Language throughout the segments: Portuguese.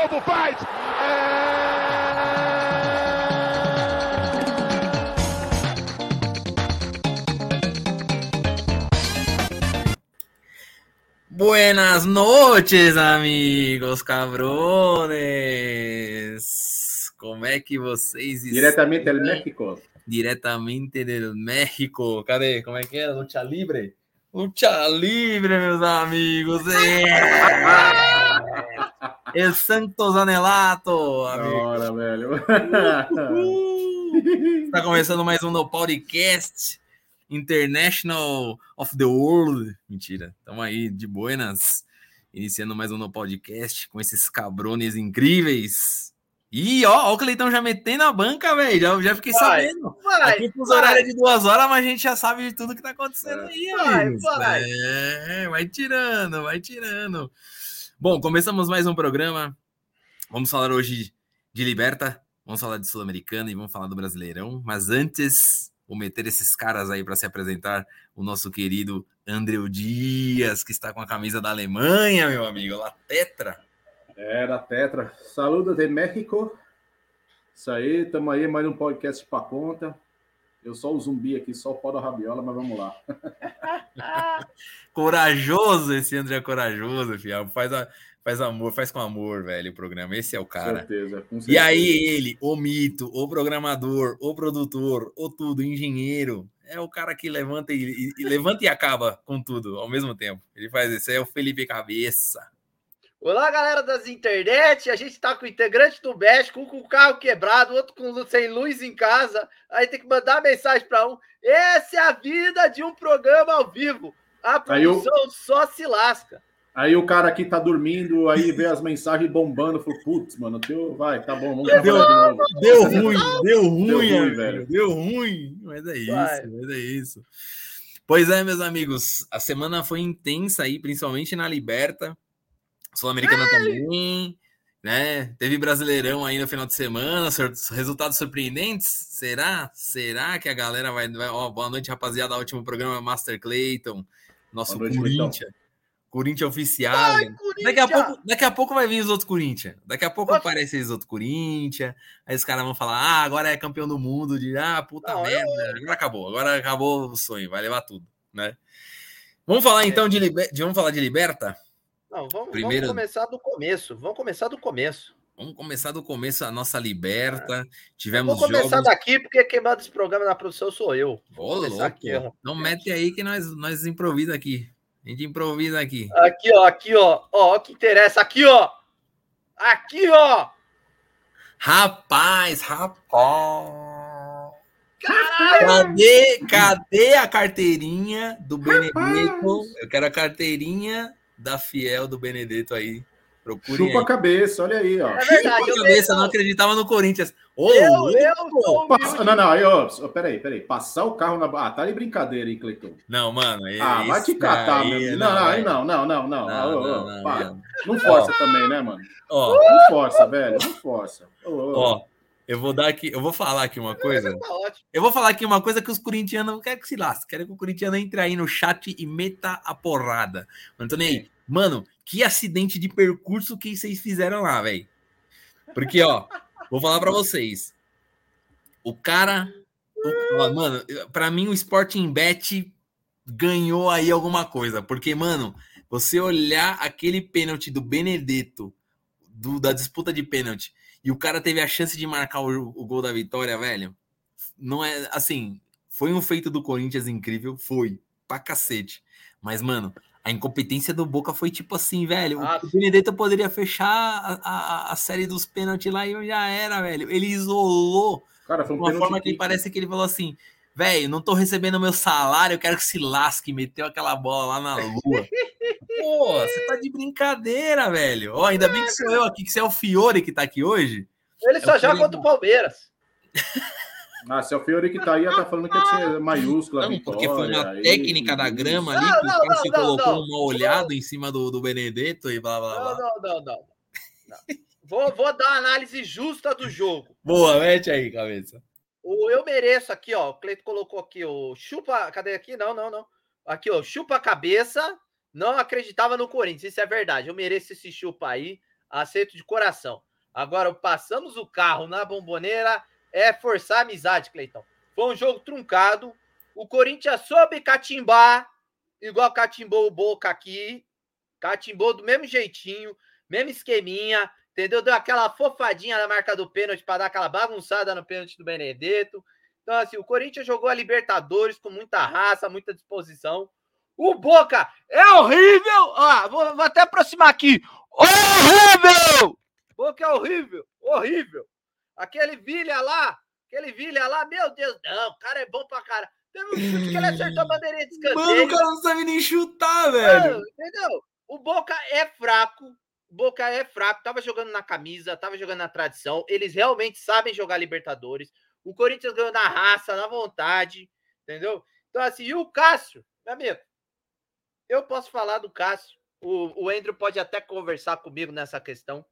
Lobo faz! Buenas noches, amigos cabrones! Como é que vocês Diretamente do México. Diretamente do México. Cadê? Como é que é? Lucha Libre? Lucha Libre, meus amigos! É! El Santos Anelato, amigo. Bora, velho. Está começando mais um no podcast International of the World. Mentira, estamos aí de buenas, iniciando mais um no podcast com esses cabrones incríveis. E ó, ó, o Cleitão já metendo a banca, velho. Já, já fiquei Vai, sabendo. Vai, Aqui vai. horários de duas horas, mas a gente já sabe de tudo que tá acontecendo aí, Vai, vai. É, vai tirando, vai tirando. Bom, começamos mais um programa. Vamos falar hoje de Liberta, vamos falar de Sul-Americana e vamos falar do Brasileirão. Mas antes, vou meter esses caras aí para se apresentar. O nosso querido Andreu Dias, que está com a camisa da Alemanha, meu amigo, lá Tetra. Era Tetra. Saludos de México. Isso aí, estamos aí, mais um podcast para conta. Eu sou o zumbi aqui, só o pó da rabiola, mas vamos lá. Corajoso, esse André é corajoso, fiel. Faz, a, faz amor, faz com amor, velho, o programa. Esse é o Com cara. certeza, com E certeza. aí, ele, o mito, o programador, o produtor, o tudo, engenheiro, é o cara que levanta e, e- e levanta e acaba com tudo ao mesmo tempo. Ele faz isso, é o Felipe Cabeça. Olá, galera das internet. A gente tá com o integrante do México, um com o carro quebrado, outro com sem luz em casa. Aí tem que mandar mensagem para um. Essa é a vida de um programa ao vivo. A Aí eu- produção só se lasca. Aí o cara aqui tá dormindo, aí vê as mensagens bombando, falou, putz, mano, teu... vai, tá bom, vamos Deu- de novo. Deu ruim, deu ruim, ruim, amigo, velho. Deu ruim, mas é isso, Vai. mas é isso. Pois é, meus amigos, a semana foi intensa aí, principalmente na Liberta, Sul-Americana também, né? Teve Brasileirão aí no final de semana, sur- resultados surpreendentes? Será? Será que a galera vai... vai- Ó, boa noite, rapaziada, ótimo programa, Master Clayton, nosso noite, Corinthians, Corinthians oficial. Vai, Daqui a, Corinthians! pouco, daqui a pouco vai vir os outros Corinthians. Daqui a pouco aparecem os outros Corinthians. Aí os caras vão falar: ah, agora é campeão do mundo. De ah, puta Não, merda. Agora acabou. Agora acabou o sonho. Vai levar tudo, né? Vamos falar então de, liber... de- vamos falar de Liberta? Não, vamos, Primeiro- vamos começar do começo. Vamos começar do começo. Vamos começar do começo a nossa Liberta. Tivemos Vamos começar jogos. daqui, porque quem manda esse programa na produção sou eu. Ô, começar louco. aqui, ó. Não mete aí que nós, nós improvisa aqui. A gente improvisa aqui. Aqui, ó, aqui, ó. Ó, o que interessa. Aqui, ó. Aqui, ó. Rapaz, rapaz. Caralho! Cadê, cadê a carteirinha do Benedetto? Eu quero a carteirinha da Fiel do Benedetto aí. Procurem Chupa a aí. cabeça, olha aí, ó. É verdade, Chupa a cabeça, não acreditava no Corinthians. Ô, Eu, eu Passa-. Não, não, aí, ó, peraí, peraí. Passar o carro na. Ah, tá de brincadeira, hein, Cleiton? Não, mano. Ah, vai te catar, aí, meu. Não, não, aí vai. não, não, não, não. Não, não, não, não. Não força também, né, mano? Ó, Não força, velho. Não força. Ô, ô, ô. ó, eu vou dar aqui, eu vou falar aqui uma coisa. Tá. Eu vou falar aqui uma coisa que os corintianos não querem que se lasque. Querem que o corintiano entre aí no chat e meta a porrada. Nem aí. Mano, que acidente de percurso que vocês fizeram lá, velho. Porque, ó, vou falar pra vocês. O cara. o- ó, mano, pra mim o Sporting Bet ganhou aí alguma coisa. Porque, mano, você olhar aquele pênalti do Benedetto, do- da disputa de pênalti, e o cara teve a chance de marcar o, o gol da vitória, velho. Não é assim. Foi um feito do Corinthians incrível, foi pra cacete. Mas, mano, a incompetência do Boca foi tipo assim, velho. Ah, o Benedetto poderia fechar a, a, a série dos pênaltis lá e já era, velho. Ele isolou Cara, foi de um uma pênalti forma que kick. parece que ele falou assim: velho, não tô recebendo meu salário, eu quero que se lasque. Meteu aquela bola lá na lua. Pô, você tá de brincadeira, velho. Ó, ainda bem que sou eu aqui, que você é o Fiore que tá aqui hoje. Ele só Eu joga contra o Palmeiras. Ah, se é o Fiore que tá aí, ela tá falando que ia ser maiúscula. Não, porque foi uma aí, técnica da grama ali, Não, que o não, cara se não, não, colocou não. uma olhada em cima do, do Benedetto e blá blá Não, blá. não, não, não. não. Vou, vou dar uma análise justa do jogo. Boa, mete aí, cabeça. O eu mereço aqui, ó. O Cleito colocou aqui o chupa. Cadê aqui? Não, não, não. Aqui, ó. Chupa a cabeça. Não acreditava no Corinthians. Isso é verdade. Eu mereço esse chupa aí. aceito de coração. Agora, passamos o carro na bomboneira é forçar a amizade, Cleitão. Foi um jogo truncado. O Corinthians soube catimbar, igual catimbou o Boca aqui. Catimbou do mesmo jeitinho, mesmo esqueminha, entendeu? Deu aquela fofadinha na marca do pênalti para dar aquela bagunçada no pênalti do Benedetto. Então, assim, o Corinthians jogou a Libertadores com muita raça, muita disposição. O Boca é horrível! Ó, vou, vou até aproximar aqui. Horrível! Boca é horrível, horrível. Aquele Vilha lá, aquele Vilha lá, meu Deus, não, o cara é bom pra cara. Teve um chute que ele acertou a bandeirinha de escanteio. Mano, o cara não sabe nem chutar, velho. Mano, entendeu? O Boca é fraco. Boca é fraco. Tava jogando na camisa, tava jogando na tradição. Eles realmente sabem jogar Libertadores. O Corinthians ganhou na raça, na vontade, entendeu? Então, assim, e o Cássio, meu amigo, eu posso falar do Cássio. O, o Andrew pode até conversar comigo nessa questão.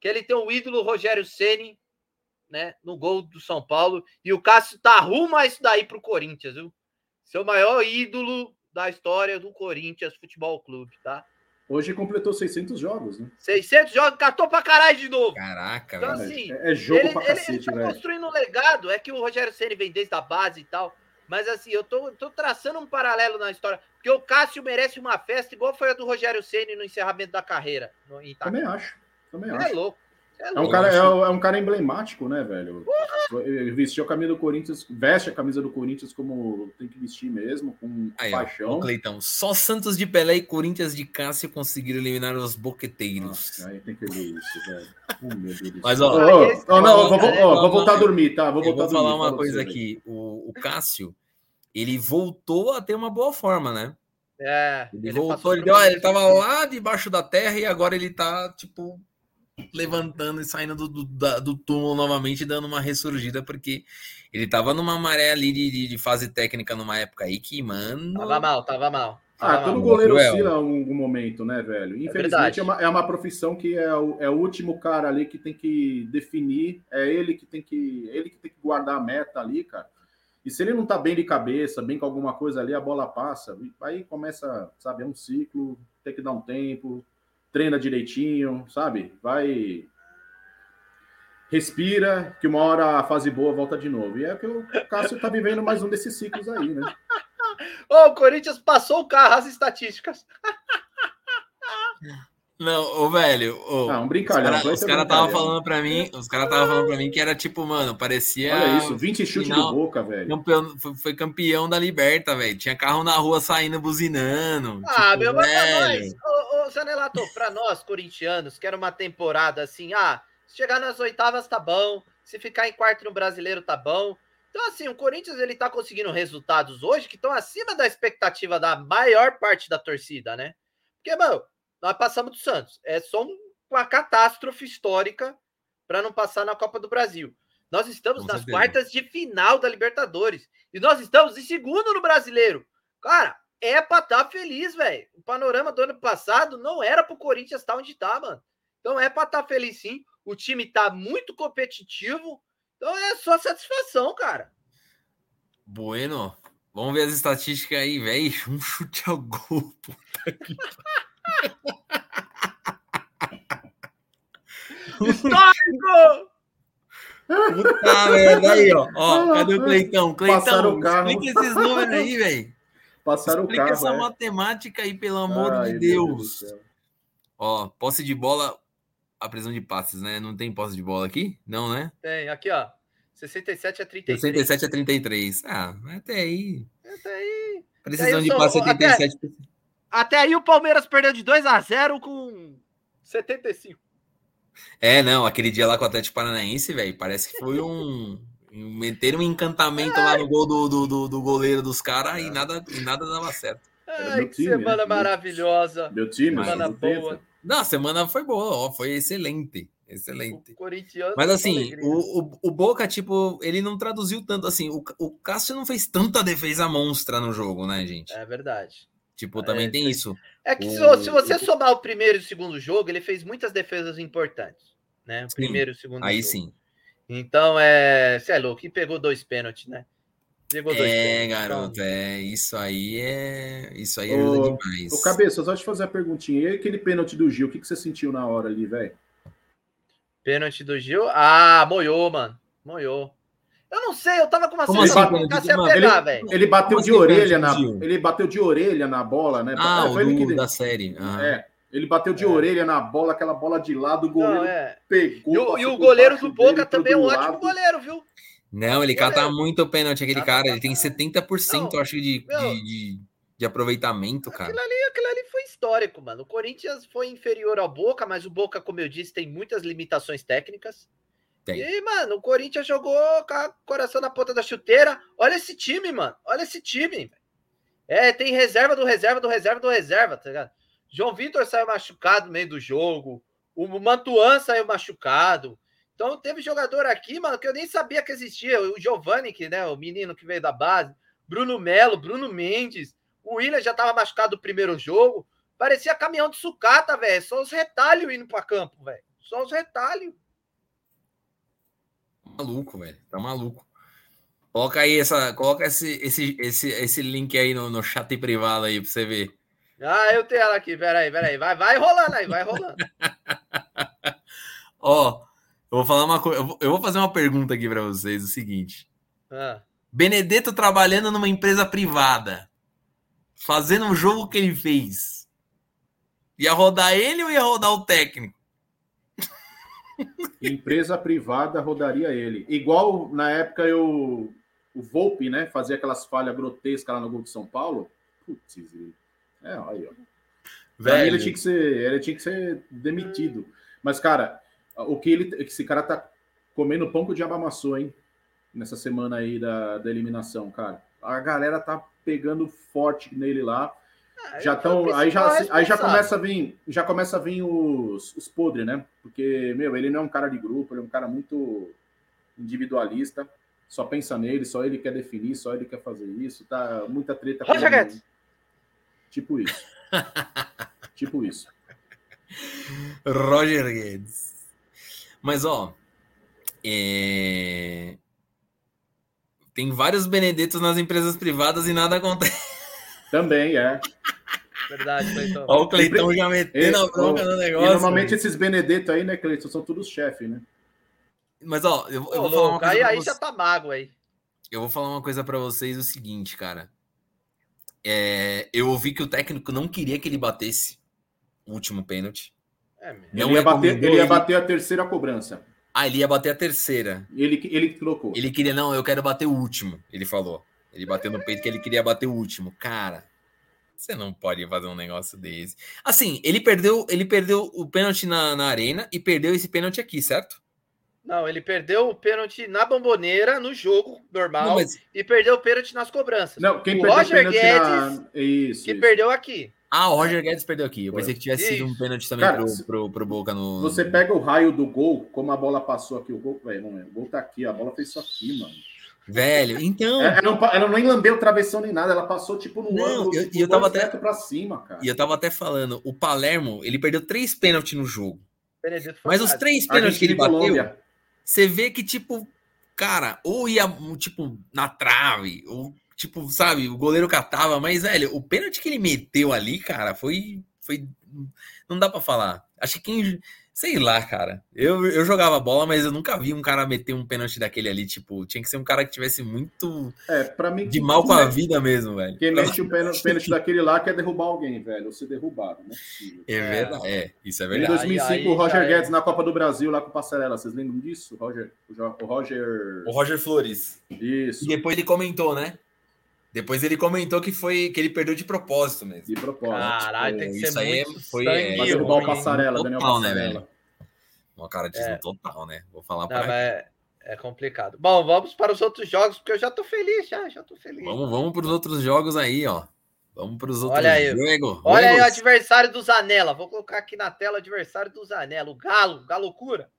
Que ele tem o ídolo Rogério Ceni, né, no gol do São Paulo. E o Cássio tá rumo a isso daí pro Corinthians, viu? Seu maior ídolo da história do Corinthians Futebol Clube, tá? Hoje completou 600 jogos, né? 600 jogos, catou pra caralho de novo. Caraca, Então, velho. assim, É, é jogo ele, pra ele- cacete, ele tá velho. construindo um legado. É que o Rogério Ceni vem desde a base e tal. Mas assim, eu tô, tô traçando um paralelo na história. Porque o Cássio merece uma festa igual foi a do Rogério Ceni no encerramento da carreira. No, em Itaquá. Também acho. Também Ele é acho. louco. É É um, cara, é, um- é um cara emblemático, né, velho? Ele Vestiu a camisa do Corinthians, veste a camisa do Corinthians como tem que vestir mesmo, com Aí, ó, paixão. Ô, Cleitão, só Santos de Pelé e Corinthians de Cássio conseguiram eliminar os boqueteiros. Nossa, aí tem que ver isso, velho. Oh, Mas, ó, ó, não, vou, ó, eu vou voltar a dormir, tá? Vou Eu voltar vou falar dormir. uma fala coisa aqui. O, o Cássio, ele voltou a ter uma boa forma, né? É, Ele, ele voltou, ele, deu, ele tava lá debaixo da terra e agora ele tá, tipo, levantando e saindo do, do, da- do túmulo novamente, dando uma ressurgida, porque ele tava numa maré ali de, de, de fase técnica numa época aí que, mano. Tava mal, tava mal. Ah, Tava todo mal. goleiro Cruel. oscila em algum momento, né, velho? verdade. Infelizmente é, uma, é uma profissão que é o, é o último cara ali que tem que definir, é ele que tem que ele que tem que guardar a meta ali, cara. E se ele não tá bem de cabeça, bem com alguma coisa ali, a bola passa. Aí começa, sabe, é um ciclo, tem que dar um tempo, treina direitinho, sabe? Vai respira, que uma hora a fase boa volta de novo. E é que o Cássio tá vivendo mais um desses ciclos aí, né? Ô, o Corinthians passou o carro, as estatísticas. Não, ô, velho. ô, Ah, um os brincalhão. caras Cleiton é cara tava brincalhão. falando pra mim, os caras tava falando pra mim que era tipo, mano, parecia. Olha isso, 20 chutes final- de boca, velho. Campeão, foi, foi campeão da Liberta, velho. Tinha carro na rua saindo buzinando. Ah, tipo, meu, mas pra velho. nós, Zanelato, pra nós, corintianos, que era uma temporada assim, ah, se chegar nas oitavas tá bom, se ficar em quarto no brasileiro tá bom. Então, assim, o Corinthians ele tá conseguindo resultados hoje que estão acima da expectativa da maior parte da torcida, né? Porque, mano, nós passamos do Santos. É só um- uma catástrofe histórica para não passar na Copa do Brasil. Nós estamos Com nas certeza. quartas de final da Libertadores. E nós estamos em segundo no brasileiro. Cara, é pra estar feliz, velho. O panorama do ano passado não era pro Corinthians estar onde tá, mano. Então é pra estar feliz sim. O time tá muito competitivo. Então é só satisfação, cara. Bueno, vamos ver as estatísticas aí, velho. Um chute ao gol. Puta que Histórico! puta merda. Aí, ó. ó cadê o Cleitão? Cleitão, o carro. explica esses números aí, velho. Passaram Explica o carro. essa é. matemática aí, pelo amor Ai, de Deus. Ó, posse de bola, a prisão de passes, né? Não tem posse de bola aqui? Não, né? Tem, aqui, ó. 67 a 33. 67 a 33. Ah, até aí. Até aí. Precisão de sou- passe até- 87. Até aí o Palmeiras perdeu de 2 a 0 com 75. É, não, aquele dia lá com o Atlético Paranaense, velho, parece que foi um. Meteram um encantamento lá no gol do, do, do, do goleiro dos caras e nada, e nada dava certo. Ai, meu que time, semana né? maravilhosa. Meu time, Semana boa. Não, a semana foi boa, ó, foi excelente. Excelente. corintiano. Mas assim, o, o, o Boca, tipo, ele não traduziu tanto assim. O, o Cássio não fez tanta defesa monstra no jogo, né, gente? É verdade. Tipo, também É, tem isso. É que se, O- se você somar o primeiro e o segundo jogo, ele fez muitas defesas importantes. Né? O Sim, primeiro e o segundo Aí jogo. sim. Então, é. Você é louco. E pegou dois pênaltis, né? Pegou dois É, pênaltis. garoto, Então, é. Isso aí é. Isso aí Ô, ajuda demais. Ô, Cabeça, só te fazer a perguntinha. E aquele pênalti do Gil, o que, que você sentiu na hora ali, velho? Pênalti do Gil. Ah, moiou, mano. Moiou. Eu não sei, eu tava com uma Como assim, sensação que o Mano, pegar, ele- velho. Ele bateu Como de assim, orelha na. Ele bateu de orelha na bola, né? Ah, É, o foi ele do, que- da série. Aham. É, ele bateu de É. orelha na bola, aquela bola de lado, o goleiro Não, é. pegou. E e o goleiro do Boca dele, também é um pro ótimo lado. goleiro, viu? Não, ele Goleiro. cata muito o pênalti, aquele Cata cara. Ele tem caralho. 70%, Não, eu acho, de, meu. de, de, de aproveitamento, cara. Aquilo ali, aquilo ali foi histórico, mano. O Corinthians foi inferior ao Boca, mas o Boca, como eu disse, tem muitas limitações técnicas. Tem. E, mano, o Corinthians jogou com o coração na ponta da chuteira. Olha esse time, mano. Olha esse time. É, tem reserva do reserva do reserva do reserva, tá ligado? João Vitor saiu machucado no meio do jogo. O Mantuan saiu machucado. Então teve jogador aqui, mano, que eu nem sabia que existia. O Giovanni, que, né, o menino que veio da base. Bruno Melo, Bruno Mendes. O William já tava machucado no primeiro jogo. Parecia caminhão de sucata, velho. Só os retalhos indo pra campo, velho. Só os retalhos. Maluco, velho. Tá maluco. Coloca aí essa. Coloca esse, esse, esse, esse link aí no, no chat privado aí pra você ver. Ah, eu tenho ela aqui. Peraí, peraí. Vai, vai rolando aí, vai rolando. Ó, eu vou falar uma coisa. Eu vou- fazer uma pergunta aqui pra vocês: o seguinte. Ah. Benedetto trabalhando numa empresa privada, fazendo o jogo que ele fez. Ia rodar ele ou ia rodar o técnico? Empresa privada rodaria ele. Igual na época eu. O Volpe, né? Fazia aquelas falhas grotescas lá no gol de São Paulo. Putz, ele- é, aí, ó. Mim, ele tinha que ser, ele tinha que ser demitido. Mas, cara, o que ele, esse cara tá comendo pão que o diabo amassou, hein? Nessa semana aí da, da eliminação, cara. A galera tá pegando forte nele lá. Ah, Já eu Aí já, aí já começa a vir, já começa a vir os, os podres, né? Porque, meu, ele não é um cara de grupo, ele é um cara muito individualista. Só pensa nele, só ele quer definir, só ele quer fazer isso. Tá muita treta com ele. Tipo isso. tipo isso. Roger Guedes. Mas, ó. é, Tem vários Benedettos nas empresas privadas e nada acontece. Também é. Verdade, Cleiton. Ó, o Cleitão já metendo a bronca no E negócio. normalmente esses Benedetto aí, né, Cleiton, são todos chefes, né? Mas, ó, eu, eu Ô, vou falar uma coisa. aí, aí vocês. já tá mago aí. Eu vou falar uma coisa pra vocês: o seguinte, cara. É, Eu ouvi que o técnico não queria que ele batesse o último pênalti. É. Não ele, ia bater, recomendou ele ia bater a terceira cobrança. Ah, ele ia bater a terceira. Ele, que- ele colocou. Ele queria, não, eu quero bater o último. Ele falou. Ele bateu no peito que ele queria bater o último. Cara, você não pode fazer um negócio desse. Assim, ele perdeu, ele perdeu o pênalti na, na arena e perdeu esse pênalti aqui, certo? Não, ele perdeu o pênalti na bomboneira, no jogo normal, Não, mas, e perdeu o pênalti nas cobranças. Não, quem O perdeu Roger pênalti na... Isso, que isso. perdeu aqui. ah, o Roger Guedes perdeu aqui. Eu pensei que tivesse sido um pênalti também Cara, pro, pro, pro Boca no. Você pega o raio do gol, como a bola passou aqui, o gol, velho, não é. O gol tá aqui, a bola fez isso aqui, mano. Velho, então. É, Ela não, ela não lambeu o travessão nem nada, ela passou tipo no Não, ângulo, eu- tipo, e eu tava até- pra cima, cara. E eu tava até falando, o Palermo, ele perdeu três pênaltis no jogo. Mas os três pênaltis que ele bateu, Colômbia. Você vê que, tipo, cara, ou ia, tipo, na trave, ou, tipo, sabe, o goleiro catava, mas, velho, o pênalti que ele meteu ali, cara, foi. foi não dá pra falar. Acho que quem. Sei lá, cara. Eu, eu jogava bola, mas eu nunca vi um cara meter um pênalti daquele ali. Tipo, tinha que ser um cara que tivesse muito É, pra mim. de mal com a vida mesmo, velho. Quem mete o pênalti, pênalti daquele lá quer derrubar alguém, velho. Ou ser derrubado, né? É verdade. É, isso é Em verdade. 2005, Aí- aí o Roger é. Guedes na Copa do Brasil, lá com o Passarela. Vocês lembram disso? O Roger. O Roger. O Roger Flores. Isso, E depois ele comentou, né? Depois ele comentou que foi que ele perdeu de propósito mesmo. de propósito. Caralho, tem que ser Isso aí é- muito foi, sangue é, ruim, hein? Passarela, Daniel Total, né, Passarela. velho? Uma cara de É. total, né? Vou falar Não, para é, é complicado. Bom, vamos para os outros jogos, porque eu já tô feliz, já, já tô feliz. Vamos, vamos para os outros jogos aí, ó. Vamos para os outros Olha aí. jogos. Olha aí o adversário do Zanella. Vou colocar aqui na tela o adversário do Zanella. O Galo, Galocura.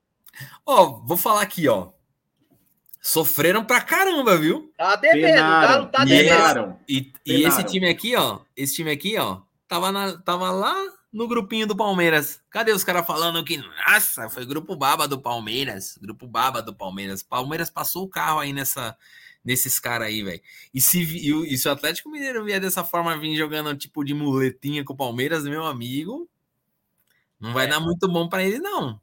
Ó, vou falar aqui, ó. Sofreram pra caramba, viu? Tá devendo, tá E devendo. penaram. E, e esse time aqui, ó, esse time aqui, ó, tava, na, tava lá no grupinho do Palmeiras. Cadê os caras falando que, nossa, foi grupo baba do Palmeiras, grupo baba do Palmeiras. Palmeiras passou o carro aí nessa, nesses caras aí, velho. E se, e, o- e se o Atlético Mineiro vier dessa forma vir jogando tipo de muletinha com o Palmeiras, meu amigo, não vai É. dar muito bom pra ele, não.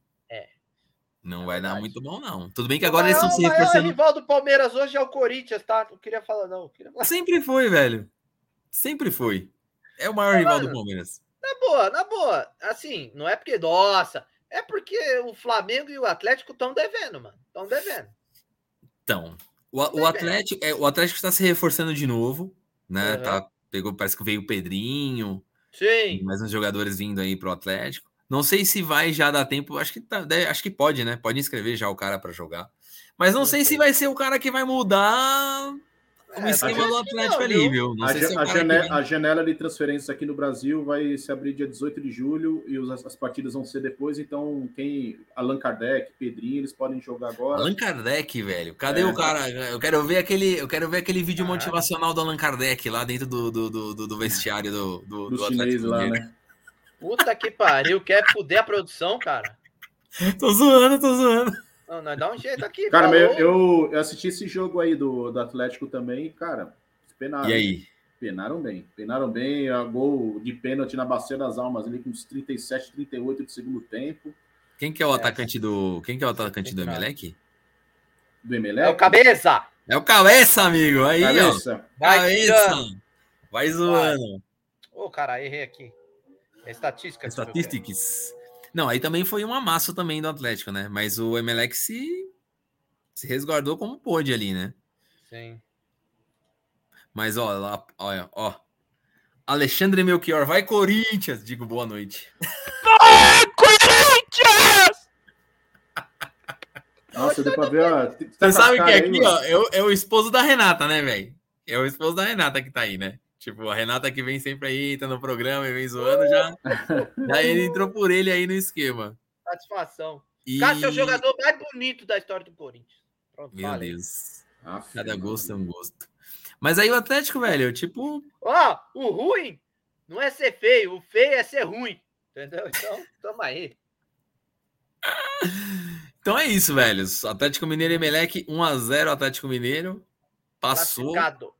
Não É vai dar verdade. muito bom, não. Tudo bem que O agora eles estão se O maior reforçando. rival do Palmeiras hoje é o Corinthians, tá? Não queria falar, não. Queria falar. Sempre foi, velho. Sempre foi. É o maior rival do mano. Palmeiras. Na boa, na boa. Assim, não é porque, nossa, é porque o Flamengo e o Atlético estão devendo, mano. Estão devendo. Então, o, o Atlético, é, o Atlético está se reforçando de novo, né? Aham. Tá, pegou, parece que veio o Pedrinho, Sim. mais uns jogadores vindo aí pro Atlético. Não sei se vai já dar tempo, acho que tá, deve- acho que pode, né? Pode inscrever já o cara para jogar. Mas não sei se vai ser o cara que vai mudar o É, esquema do Atlético não, ali, viu? viu? Não A, se é a cara que jane- vem- a janela de transferências aqui no Brasil vai se abrir dia 18 de julho e os- as partidas vão ser depois. Então, quem. Allan Kardec, Pedrinho, eles podem jogar agora. Allan Kardec, velho. Cadê É. o cara? Eu quero ver aquele, eu quero ver aquele vídeo motivacional do Allan Kardec lá dentro do, do, do, do- vestiário do, do, do do chinês Atlético lá, né? Puta que pariu, quer fuder a produção, cara. Tô zoando, tô zoando. Não, nós dá um jeito aqui. Cara, falou. eu, eu, assisti esse jogo aí do, do Atlético também, cara. Penaram, E aí? Penaram bem. Penaram bem. A gol de pênalti na Bacia das Almas ali com uns 37, 38 do segundo tempo. Quem que é o É. atacante do. Quem que é o atacante do. Emelec? Do É o Emelec. cabeça. É o Cabeça, amigo. Aí, ó. Cabeça. Vai tirando. Cabeça. Vai zoando. Ô, cara, errei aqui. É estatística. deixa eu ver. Statistics. Não, aí também foi uma massa também do Atlético, né? Mas o Emelec se, se resguardou como pôde ali, né? Sim. Mas ó, lá, olha, ó. Alexandre Melchior, vai Corinthians! Digo boa noite. Nossa, deu pra ver. ó, Você sabe que aí, aqui, ó, é o, é o esposo da Renata, né, velho? É o esposo da Renata que tá aí, né? Tipo, a Renata que vem sempre aí, tá no programa e vem zoando, já. já ele entrou por ele aí no esquema. Satisfação. E... Cássio é o jogador mais bonito da história do Corinthians. Pronto, Meu. Deus. Aff, Cada mano. gosto é um gosto. Mas aí o Atlético, velho, tipo, Ó, o ruim não é ser feio, o feio é ser ruim. Entendeu? Então, tamo aí. Então é isso, velhos. Atlético Mineiro e Emelec 1x0 Atlético Mineiro. Passou. Classificado.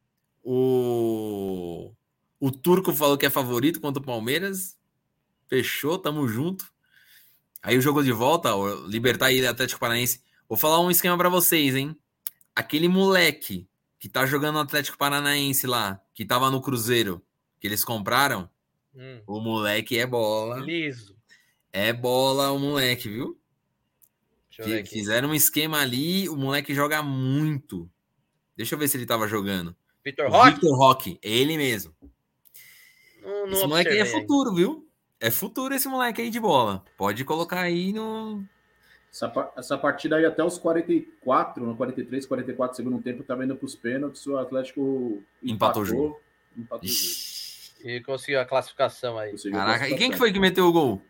O... o Turco falou que é favorito contra o Palmeiras. Fechou, tamo junto. Aí o jogo de volta, o Libertar e Atlético Paranaense. Vou falar um esquema pra vocês, hein? Aquele moleque que tá jogando no Atlético Paranaense lá, que tava no Cruzeiro, que eles compraram, Hum, o moleque é bola. liso. É bola o moleque, viu? Fizeram um esquema ali, o moleque joga muito. Deixa eu ver se ele tava jogando. Vitor Roque? Victor Roque, ele mesmo. Não, não esse moleque aí é futuro, viu? É futuro esse moleque aí de bola. Pode colocar aí no. Essa, essa partida aí até os 44, no 43, 44 do segundo tempo, tava indo pros pênaltis, o Atlético Empatou o jogo. Empatou o jogo. E conseguiu a classificação aí. Conseguiu Caraca, e quem que classificação. foi que meteu o gol?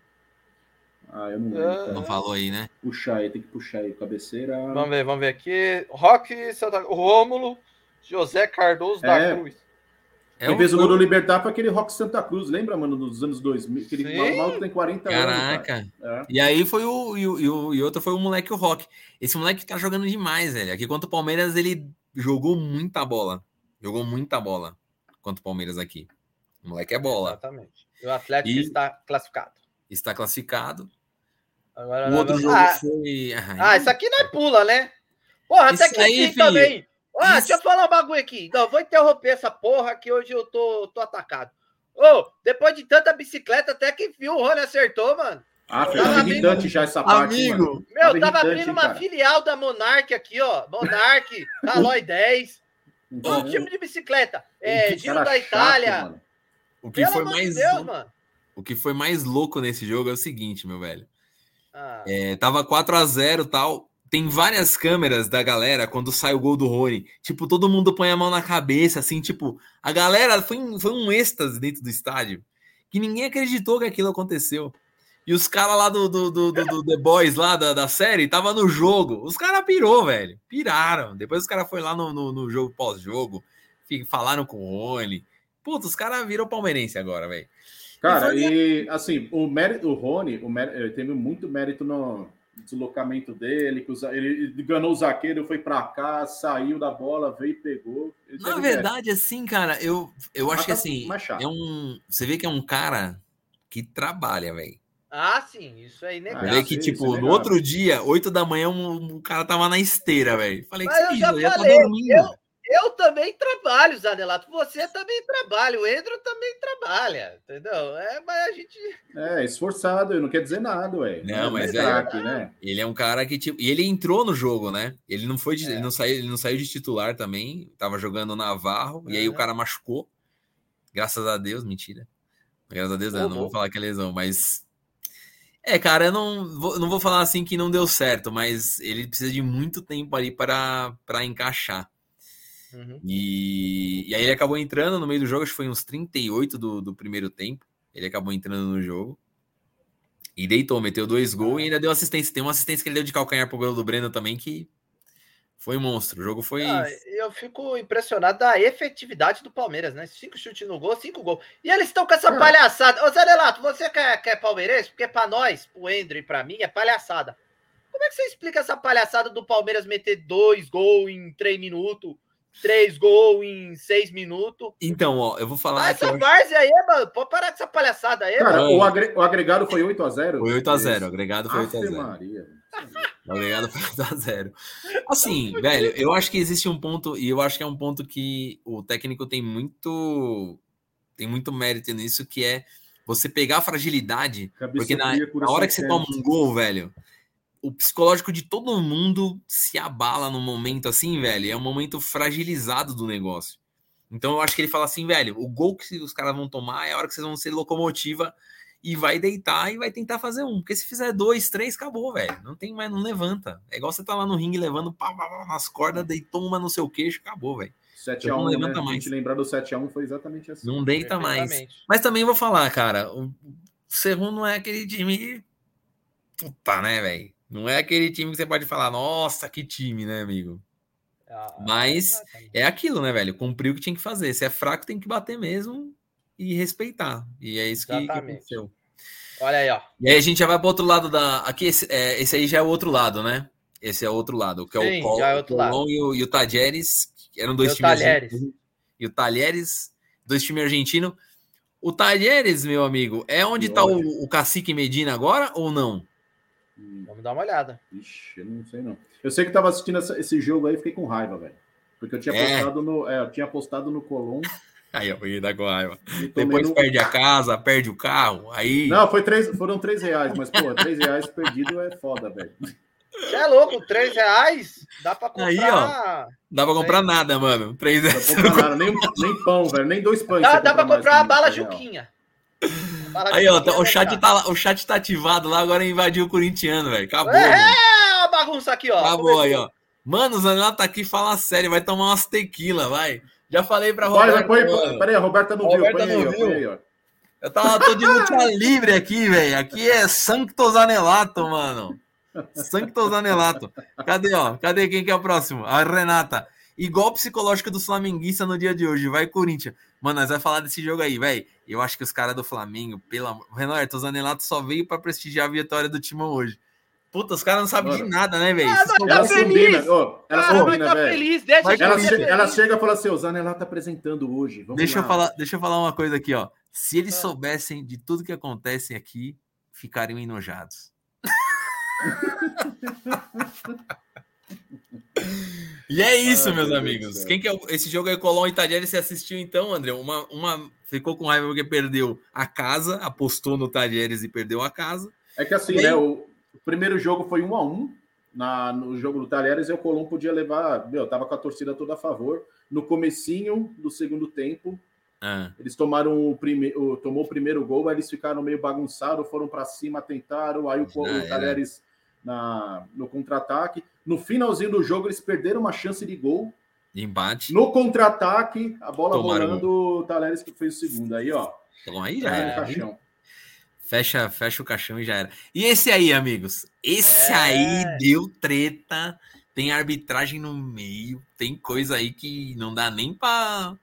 Ah, eu não lembro. Ah. Não falou aí, né? Puxar aí, tem que puxar aí. Cabeceira. Vamos ver, vamos ver aqui. Roque, Santa... Rômulo, José Cardoso da É. Cruz. É Quem o fez o gol do. Libertar foi aquele Rock Santa Cruz, lembra, mano, dos anos 2000? Aquele Sim. mal, mal tem 40 anos. Caraca. cara. É. E aí foi o. E, o, e, o, e outro foi o moleque o Rock. Esse moleque tá jogando demais, velho. Aqui contra o Palmeiras, ele jogou muita bola. Jogou muita bola contra o Palmeiras aqui. O moleque é bola. Exatamente. E o Atlético E- está classificado. Está classificado. Agora O outro vamos- jogo ah, foi. ah, isso aqui nós pula, né? Porra, até Isso que aí, também. Ah, Isso. deixa eu falar um bagulho aqui. Não, vou interromper essa porra que hoje eu tô, tô atacado. Ô, depois de tanta bicicleta, até que enfim o Rony acertou, mano. Ah, foi Tava irritante já essa parte. mano. Amigo! Meu, Tava tava abrindo uma cara. filial da Monark aqui, ó. Monark, Calói 10. Uhum. Um time de bicicleta. É, Giro da chato, Itália. mano. O que, Pelo foi mais, Deus, mano. o que foi mais louco nesse jogo é o seguinte, meu velho. Ah, É, tava 4 a 0 tal. Tem várias câmeras da galera quando sai o gol do Rony. Tipo, todo mundo põe a mão na cabeça, assim, tipo, a galera foi, um- foi um êxtase dentro do estádio. Que ninguém acreditou que aquilo aconteceu. E os caras lá do, do, do, do- The Boys, lá da, da série, tava no jogo. Os caras pirou, velho. Piraram. Depois os caras foram lá no, no, no jogo pós-jogo, falaram com o Rony. Puta, os caras viram palmeirense agora, velho. Cara, E foi- e assim, o mérito, o Rony, o mérito, teve muito mérito no deslocamento dele, que ele enganou o zagueiro, foi pra cá, saiu da bola, veio e pegou. Ele Na verdade, assim, cara, eu, eu acho que tá assim, é um. Você vê que é um cara que trabalha, velho. Ah, sim, isso aí nem Falei que, tipo, no outro dia, 8 da manhã, um, um cara tava na esteira, velho. Falei Mas que eu já isso, falei, tá eu, eu também trabalho, Zanelato. Você também trabalha. O Endro também trabalha. Entendeu? É, mas a gente. É, esforçado, não quer dizer nada, ué. Não, mas é, craque, né? Ele é um cara que, tipo. E ele entrou no jogo, né? Ele não foi de... é. ele, não saiu, ele não saiu de titular também. Tava jogando Navarro. É. E aí o cara machucou. Graças a Deus, mentira. Graças a Deus, oh, não vou falar que é lesão, mas. É, cara, eu não vou, não vou falar assim que não deu certo, mas ele precisa de muito tempo ali para encaixar. Uhum. E, e aí ele acabou entrando no meio do jogo, acho que foi uns 38 do, do primeiro tempo. Ele acabou entrando no jogo. E deitou, meteu dois gols e ainda deu assistência. Tem uma assistência que ele deu de calcanhar pro gol do Breno também, que foi monstro. O jogo foi. Ah, eu fico impressionado da efetividade do Palmeiras, né? Cinco chutes no gol, cinco gols. E eles estão com essa ah. palhaçada. Ô, Zé Delato, você quer, quer palmeirense? Porque para nós, pro Endre e para mim, é palhaçada. Como é que você explica essa palhaçada do Palmeiras meter dois gols em três minutos? Três gols em seis minutos. Então, ó, eu vou falar. Ah, essa eu... várzea aí, mano. Pode parar com essa palhaçada aí, Cara, mano. O, agre... o agregado foi 8x0. Foi 8x0. O agregado foi 8x0. O agregado foi 8x0. Assim, velho, eu acho que existe um ponto, e eu acho que é um ponto que o técnico tem muito. Tem muito mérito nisso, que é você pegar a fragilidade. Cabeça porque na, na hora que você toma um gol, velho o psicológico de todo mundo se abala no momento assim, velho. É um momento fragilizado do negócio. Então eu acho que ele fala assim, velho, o gol que os caras vão tomar é a hora que vocês vão ser locomotiva e vai deitar e vai tentar fazer um. Porque se fizer dois, três, acabou, velho. Não tem mais, não levanta. É igual você tá lá no ringue levando pá, pá, pá, nas cordas, deitou uma no seu queixo, acabou, velho. 7x1, não levanta né? mais. A gente lembrar do 7x1 foi exatamente assim. Não deita mais. Mas também vou falar, cara, o Cerro não é aquele time. Puta, né, velho? Não é aquele time que você pode falar, nossa, que time, né, amigo? Ah, Mas é aquilo, né, velho? Cumpriu o que tinha que fazer. Se é fraco, tem que bater mesmo e respeitar. E é isso que, que aconteceu. Olha aí, ó. E aí a gente já vai para outro lado da. Aqui, esse, é, esse aí já é o outro lado, né? Esse é o outro lado, que é Sim, o Col, é outro lado. E, o, e o Tajeres, eram dois e times. Talheres. E o Talheres, dois times argentinos. O Talheres, meu amigo, é onde está o, o Cacique Medina agora ou não? Vamos dar uma olhada. Ixi, eu não sei não. Eu sei que tava assistindo essa, esse jogo aí e fiquei com raiva, velho. Porque eu tinha é. postado no. É, eu tinha postado no Colom. Aí eu fui dar com raiva. Depois no... perde a casa, perde o carro. Aí. Não, foi três, foram três reais, mas, pô, três reais perdido é foda, velho. Você é louco, três reais? Dá pra comprar. Aí, ó. Dá pra comprar nada, mano. Três reais. Nada, nem, nem pão, velho. Nem dois pães. Dá, dá pra comprar uma bala Juquinha. Aí, ó, o chat, tá, o chat tá ativado lá, agora invadiu o corintiano, velho. Acabou. É, a bagunça aqui, ó. Acabou aí, ó. Mano, o Zanella tá aqui, fala sério, vai tomar umas tequila, vai. Já falei pra Roberta. Põe, peraí, a Roberta não Roberta viu, põe, não aí, viu. Põe aí, ó. Eu tava todo de luta livre aqui, velho. Aqui é Sancto Zanelato, mano. Sancto Zanelato. Cadê, ó? Cadê quem que é o próximo? A Renata. Igual psicológica do Flamenguista no dia de hoje. Vai, Corinthians. Mano, nós vamos falar desse jogo aí, velho. Eu acho que os caras do Flamengo, pela. Renato, o Zanelato só veio para prestigiar a vitória do time hoje. Puta, os caras não sabem de nada, né, velho? Ah, ela tá feliz. Oh, ela ah, combina, tá feliz. Deixa ela, chega, ela chega e fala assim: o Zanelato tá apresentando hoje. Vamos deixa, lá. Eu falar, deixa eu falar uma coisa aqui, ó. Se eles ah. soubessem de tudo que acontece aqui, ficariam enojados. E é isso, ah, meus amigos. Quem que é esse jogo aí, Colón e Tadieres, você assistiu então, André? Uma, uma ficou com raiva porque perdeu a casa, apostou no Tadieres e perdeu a casa. É que assim, né? O, o, primeiro jogo foi um a um na, no jogo do Talheres e o Colón podia levar. Meu, tava com a torcida toda a favor. No comecinho do segundo tempo, ah. eles tomaram o primeiro, tomou o primeiro gol, aí eles ficaram meio bagunçados, foram para cima, tentaram, aí o, o Talheres na, no contra-ataque. No finalzinho do jogo, eles perderam uma chance de gol. De embate. No contra-ataque, a bola Tomaram rolando, o Taleres que fez o segundo. Aí, ó. Então aí já era. Caixão. Fecha, fecha o caixão e já era. E esse aí, amigos? Esse é... aí deu treta. Tem arbitragem no meio. Tem coisa aí que não dá nem pra.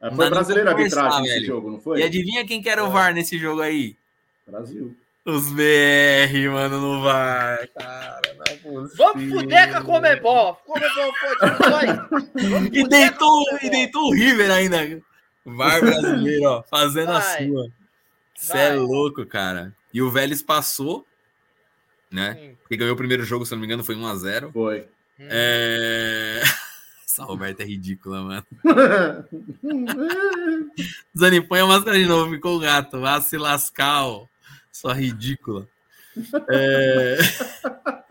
É, foi brasileiro a arbitragem nesse jogo, não foi? E adivinha quem que era o é. VAR nesse jogo aí? Brasil. Os BR, mano, não vai. Cara, Vamos fuder com a Comebol. Comebol pode. e, deitou, e deitou o River ainda. VAR brasileiro, ó, fazendo vai. a sua. Você é louco, cara. E o Vélez passou, né? Sim. Porque ganhou o primeiro jogo, se não me engano, foi 1x0. Foi. Hum. É... Essa Roberta é ridícula, mano. Zani, põe a máscara de novo, ficou o gato. Vá se lascar, ó. Só ridícula. É...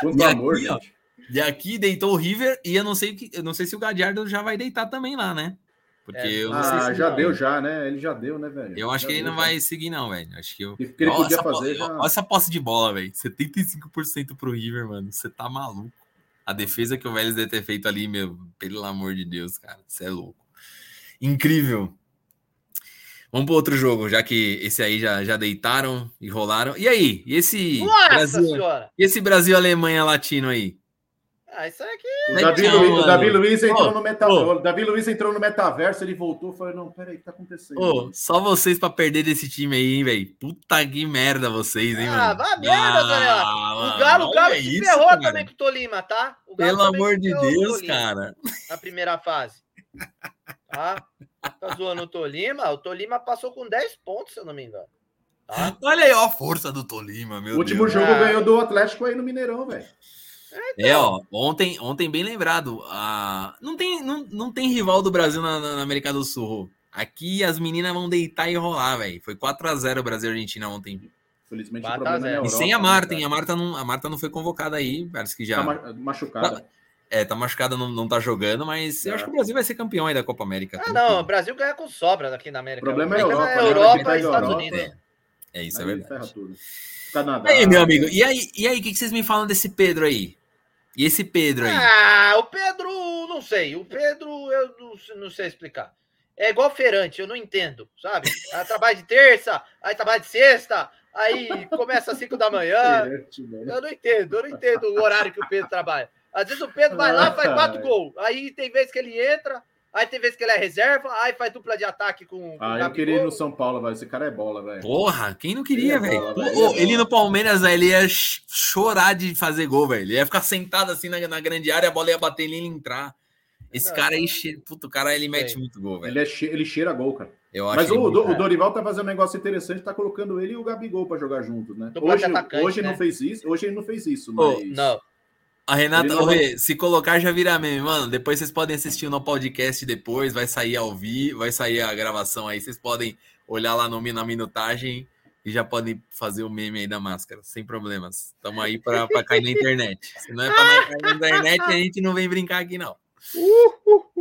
Quanto E aqui, amor, ó, gente. E aqui deitou o River e eu não sei que, eu não sei se o Gadiardo já vai deitar também lá, né? Porque É, eu não sei Ah, se já não. deu, já, né? Ele já deu, né, velho? Eu acho Já que ele deu, não vai seguir, não, velho. Acho que eu. Que ele Olha podia essa po- fazer já. Olha essa posse de bola, velho. 75% pro River, mano. Você tá maluco. A defesa que o Vélez deve ter feito ali, meu, pelo amor de Deus, cara. Você é louco. Incrível. Vamos pro outro jogo, já que esse aí já, já deitaram e rolaram. E aí? E esse Nossa Brasil, senhora! e esse Brasil Alemanha latino aí? Ah, isso aqui. O Legal, Davi, Luiz, o. Davi Luiz entrou Ô, no metaverso. O Davi Luiz entrou no metaverso, ele voltou e falou: não, peraí, o que tá acontecendo? Ô, só vocês pra perder desse time aí, hein, velho. Puta que merda vocês, hein, Ah, mano. vá merda, Zanella. mano, O Galo, o Galo se isso, ferrou cara. também com o Tolima, tá? O Galo Pelo amor de Deus, Tolima cara. Na primeira fase. Tá? Tá zoando o Tolima? O Tolima passou com 10 pontos, se eu não me engano. Tá? Olha aí, ó, a força do Tolima, meu O último Deus. jogo Ah. ganhou do Atlético aí no Mineirão, velho. É, ó, ontem, ontem bem lembrado. A... Não, tem, não, não tem rival do Brasil na, na- América do Sul. Aqui as meninas vão deitar e rolar, velho. Foi 4x0 Brasil e Argentina ontem. Felizmente o 4 a problema é 0. E Europa, sem a né, Marta, hein? A Marta, não, a Marta não foi convocada aí. Parece que já. Tá ma- machucada. É, tá machucada, não, não tá jogando, mas eu É. acho que o Brasil vai ser campeão aí da Copa América. Ah, não, o Brasil ganha com sobra aqui na América. O problema é a O Europa, né? Europa pega e Estados Europa, Unidos. É isso, é Aí verdade. ferra tudo. Canadá. Aí, meu amigo, e aí, e aí, o que, que vocês me falam desse Pedro aí? E esse Pedro aí? Ah, o Pedro, não sei. O Pedro, eu não, não sei explicar. É igual feirante, eu não entendo, sabe? Ela trabalha de terça, aí trabalha de sexta, aí começa às 5 da manhã. Eu não entendo, eu não entendo o horário que o Pedro trabalha. Às vezes o Pedro vai lá, faz quatro gols. Aí tem vezes que ele entra, aí tem vezes que ele é reserva, aí faz dupla de ataque com. com Ah, eu queria ir no São Paulo, velho. Esse cara é bola, velho. Porra, quem não queria, é velho? ele é Ele no Palmeiras, velho, ele ia ch- chorar de fazer gol, velho. Ele ia ficar sentado assim na, na grande área, a bola ia bater nele e ele entrar. Esse Não, cara aí, cheira, puto, o cara ele mete Sei. muito gol, velho. Ele, é che- ele cheira gol, cara. Eu acho Mas o, muito- o Dorival tá fazendo um negócio interessante, tá colocando ele e o Gabigol pra jogar juntos, né? Hoje, atacante, hoje né? não fez isso, hoje ele não fez isso, mas Não, A Renata, ô, Rê, se colocar já vira meme, mano. Depois vocês podem assistir no podcast depois, vai sair ao vivo, vai sair a gravação aí. Vocês podem olhar lá no, na minutagem e já podem fazer o meme aí da máscara, sem problemas. Estamos aí pra cair na internet. Se não é não cair na internet, a gente não vem brincar aqui, não.